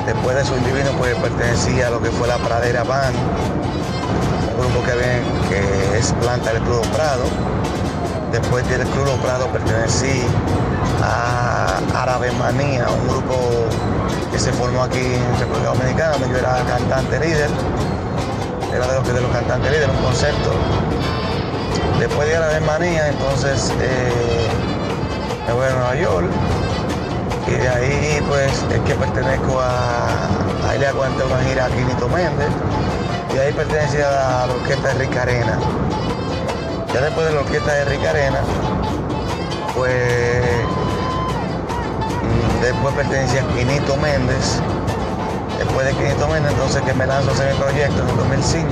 Speaker 52: Después de Swing Divino, pues pertenecí a lo que fue la Pradera Band, un grupo que, ven, que es planta del Club Prado. Después del Club Prado pertenecí a Árabe Manía, un grupo que se formó aquí en República Dominicana, yo era cantante líder. Era de los, de los cantantes líderes, un concepto. Después de Árabe Manía, entonces eh, me voy a Nueva York. Y de ahí pues es que pertenezco a, ahí le aguanté una gira a Quinito Méndez. Y ahí pertenecía a la orquesta de Rica Arena. Ya después de la orquesta de Rica Arena, pues mm, después pertenecía a Quinito Méndez. Después de Quinito Méndez, entonces que me lanzo a hacer mi proyecto en el 2005,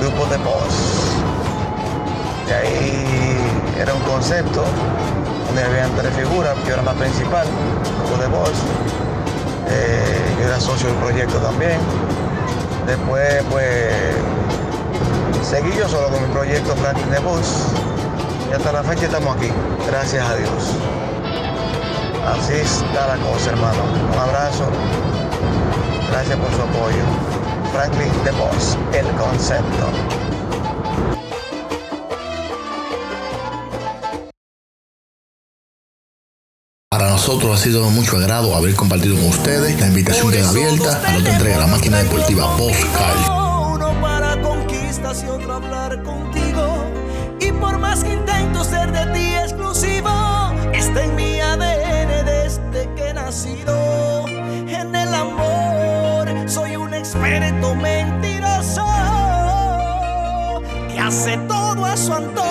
Speaker 52: Grupo de Voz. Y ahí era un concepto donde habían tres figuras, yo era la principal, Grupo de Voz. Eh, yo era socio del proyecto también. Después, pues, seguí yo solo con mi proyecto Franklin de Voz. Y hasta la fecha estamos aquí, gracias a Dios. Así está la cosa, hermano. Un abrazo. Gracias por su apoyo. Franklin de Voz, el concepto.
Speaker 53: Nosotros ha sido de mucho agrado haber compartido con ustedes. La invitación queda abierta a la otra entrega de la máquina deportiva Postcard.
Speaker 54: Uno para conquistas y otro hablar contigo. Y por más que intento ser de ti exclusivo, está en mi ADN desde que he nacido. En el amor soy un experto mentiroso que hace todo a su antojo.